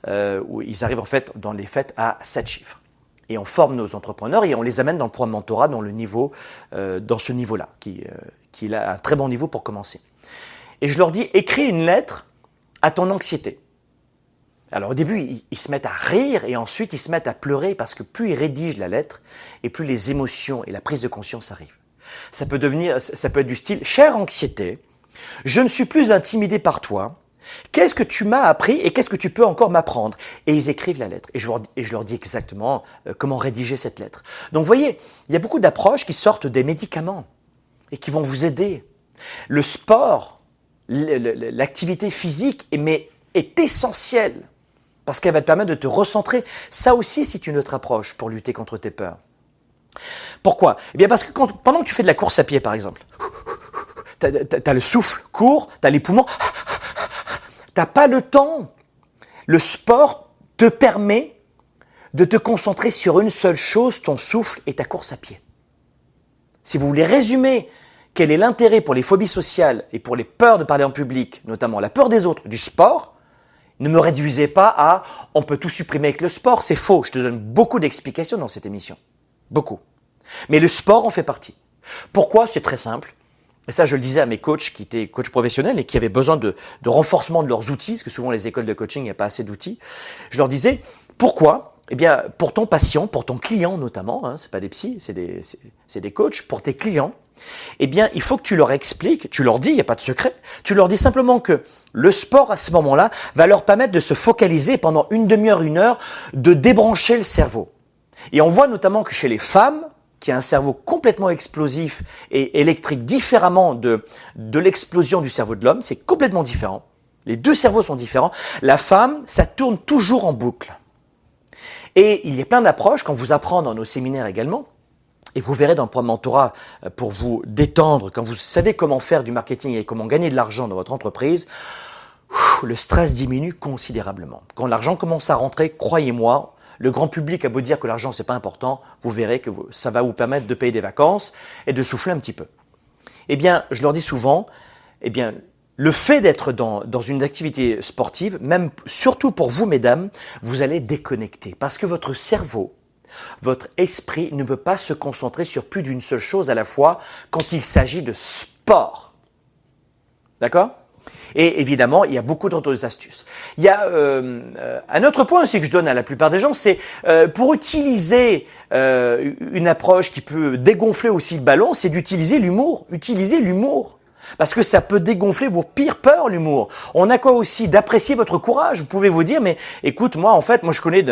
euh, ils arrivent en fait dans les faits à sept chiffres. Et on forme nos entrepreneurs et on les amène dans le programme mentorat dans le niveau, euh, dans ce niveau-là, qui, euh, qui est un très bon niveau pour commencer. Et je leur dis, écris une lettre à ton anxiété. Alors au début, ils, se mettent à rire et ensuite ils se mettent à pleurer parce que plus ils rédigent la lettre et plus les émotions et la prise de conscience arrivent. Ça peut devenir, ça peut être du style, chère anxiété, je ne suis plus intimidé par toi, Qu'est-ce que tu m'as appris et qu'est-ce que tu peux encore m'apprendre? Et ils écrivent la lettre. Et je, leur, dis exactement euh, comment rédiger cette lettre. Donc vous voyez, il y a beaucoup d'approches qui sortent des médicaments et qui vont vous aider. Le sport, l'activité physique, mais est essentielle parce qu'elle va te permettre de te recentrer. Ça aussi, c'est une autre approche pour lutter contre tes peurs. Pourquoi? Eh bien parce que pendant que tu fais de la course à pied, par exemple, tu as, le souffle court, tu as les poumons, n'as pas le temps. Le sport te permet de te concentrer sur une seule chose, ton souffle et ta course à pied. Si vous voulez résumer quel est l'intérêt pour les phobies sociales et pour les peurs de parler en public, notamment la peur des autres, du sport, ne me réduisez pas à on peut tout supprimer avec le sport, c'est faux. Je te donne beaucoup d'explications dans cette émission. Beaucoup. Mais le sport en fait partie. Pourquoi? C'est très simple. Et ça, je le disais à mes coachs qui étaient coachs professionnels et qui avaient besoin de, renforcement de leurs outils, parce que souvent les écoles de coaching, il n'y a pas assez d'outils. Je leur disais, pourquoi? Eh bien, pour ton patient, pour ton client notamment, hein, c'est pas des psys, c'est des, c'est des coachs, pour tes clients, eh bien, il faut que tu leur expliques, tu leur dis, il n'y a pas de secret, tu leur dis simplement que le sport, à ce moment-là, va leur permettre de se focaliser pendant une demi-heure, une heure, de débrancher le cerveau. Et on voit notamment que chez les femmes, qui a un cerveau complètement explosif et électrique différemment de, de l'explosion du cerveau de l'homme, c'est complètement différent. Les deux cerveaux sont différents. La femme, ça tourne toujours en boucle. Et il y a plein d'approches qu'on vous apprend dans nos séminaires également. Et vous verrez dans le programme mentorat euh, pour vous détendre, quand vous savez comment faire du marketing et comment gagner de l'argent dans votre entreprise, le stress diminue considérablement. Quand l'argent commence à rentrer, croyez-moi, le grand public a beau dire que l'argent c'est pas important, vous verrez que ça va vous permettre de payer des vacances et de souffler un petit peu. Eh bien, je leur dis souvent, eh bien, le fait d'être dans, dans, une activité sportive, même surtout pour vous, mesdames, vous allez déconnecter parce que votre cerveau, votre esprit ne peut pas se concentrer sur plus d'une seule chose à la fois quand il s'agit de sport. D'accord? Et évidemment, il y a beaucoup d'autres astuces. Il y a euh, euh, un autre point aussi que je donne à la plupart des gens, c'est euh, pour utiliser une approche qui peut dégonfler aussi le ballon, c'est d'utiliser l'humour. Utiliser l'humour. Parce que ça peut dégonfler vos pires peurs, l'humour. On a quoi aussi d'apprécier votre courage. Vous pouvez vous dire, mais écoute, moi, en fait, moi, je connais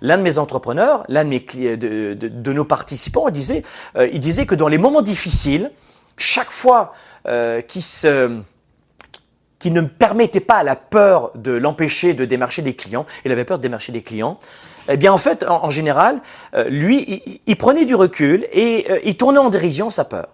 l'un de mes entrepreneurs, l'un de, de, nos participants, il disait, il disait que dans les moments difficiles, chaque fois qu'il se qui ne permettait pas à la peur de l'empêcher de démarcher des clients, il avait peur de démarcher des clients, eh bien en fait, en, général, euh, lui, il, prenait du recul et euh, il tournait en dérision sa peur.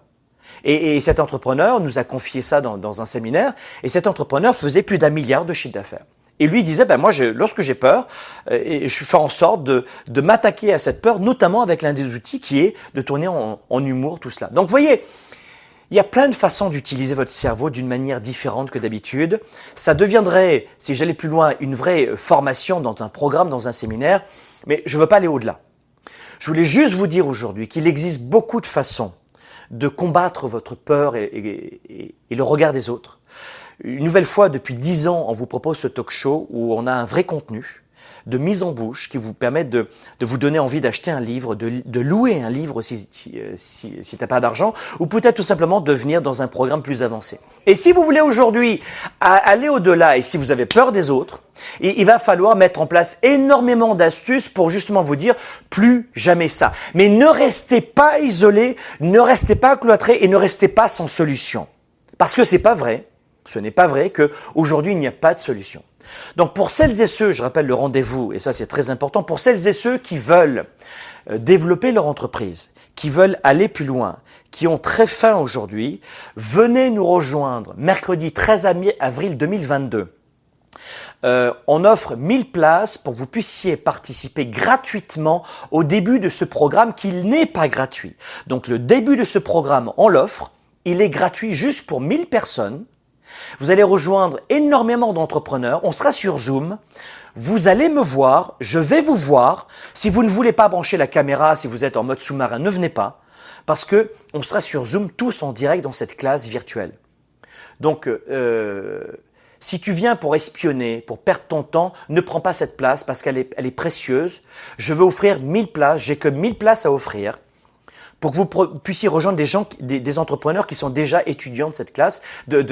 Et, cet entrepreneur nous a confié ça dans, un séminaire, et cet entrepreneur faisait plus d'un milliard de chiffre d'affaires. Et lui disait, ben moi, lorsque j'ai peur, euh, je fais en sorte de, de m'attaquer à cette peur, notamment avec l'un des outils qui est de tourner en, en humour, tout cela. Donc, vous voyez, il y a plein de façons d'utiliser votre cerveau d'une manière différente que d'habitude. Ça deviendrait, si j'allais plus loin, une vraie formation dans un programme, dans un séminaire, mais je ne veux pas aller au-delà. Je voulais juste vous dire aujourd'hui qu'il existe beaucoup de façons de combattre votre peur et, le regard des autres. Une nouvelle fois, depuis dix ans, on vous propose ce talk show où on a un vrai contenu, de mise en bouche qui vous permettent de, de vous donner envie d'acheter un livre, de, louer un livre si, si, si, si pas d'argent, ou peut-être tout simplement de venir dans un programme plus avancé. Et si vous voulez aujourd'hui aller au-delà et si vous avez peur des autres, il va falloir mettre en place énormément d'astuces pour justement vous dire plus jamais ça. Mais ne restez pas isolé, ne restez pas cloîtré et ne restez pas sans solution. Parce que c'est pas vrai. Ce n'est pas vrai qu'aujourd'hui il n'y a pas de solution. Donc pour celles et ceux, je rappelle le rendez-vous, et ça c'est très important, pour celles et ceux qui veulent euh, développer leur entreprise, qui veulent aller plus loin, qui ont très faim aujourd'hui, venez nous rejoindre mercredi 13 avril 2022. Euh, on offre 1000 places pour que vous puissiez participer gratuitement au début de ce programme qui n'est pas gratuit. Donc le début de ce programme, on l'offre, il est gratuit juste pour 1000 personnes. Vous allez rejoindre énormément d'entrepreneurs. On sera sur Zoom. Vous allez me voir, je vais vous voir. Si vous ne voulez pas brancher la caméra, si vous êtes en mode sous-marin, ne venez pas, parce que on sera sur Zoom tous en direct dans cette classe virtuelle. Donc, euh, si tu viens pour espionner, pour perdre ton temps, ne prends pas cette place parce qu'elle est, précieuse. Je veux offrir 1000 places, j'ai que 1000 places à offrir pour que vous puissiez rejoindre des gens, des, entrepreneurs qui sont déjà étudiants de cette classe de,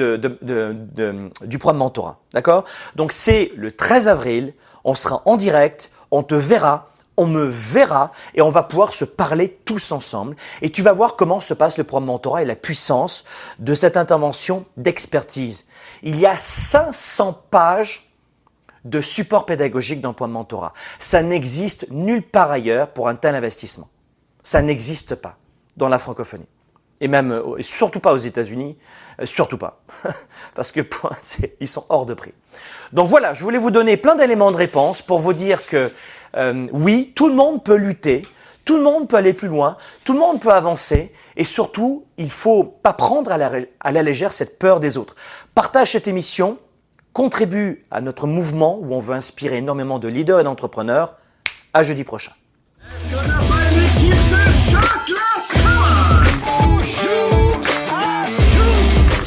du programme mentorat. D'accord? Donc c'est le 13 avril, on sera en direct, on te verra, on me verra et on va pouvoir se parler tous ensemble. Et tu vas voir comment se passe le programme mentorat et la puissance de cette intervention d'expertise. Il y a 500 pages de support pédagogique dans le programme mentorat. Ça n'existe nulle part ailleurs pour un tel investissement. Ça n'existe pas dans la francophonie. Et même, euh, surtout pas aux États-Unis, euh, surtout pas. Parce que ils sont hors de prix. Donc voilà, je voulais vous donner plein d'éléments de réponse pour vous dire que euh, oui, tout le monde peut lutter, tout le monde peut aller plus loin, tout le monde peut avancer, et surtout, il faut pas prendre à la, à la légère cette peur des autres. Partage cette émission, contribue à notre mouvement où on veut inspirer énormément de leaders et d'entrepreneurs. À jeudi prochain.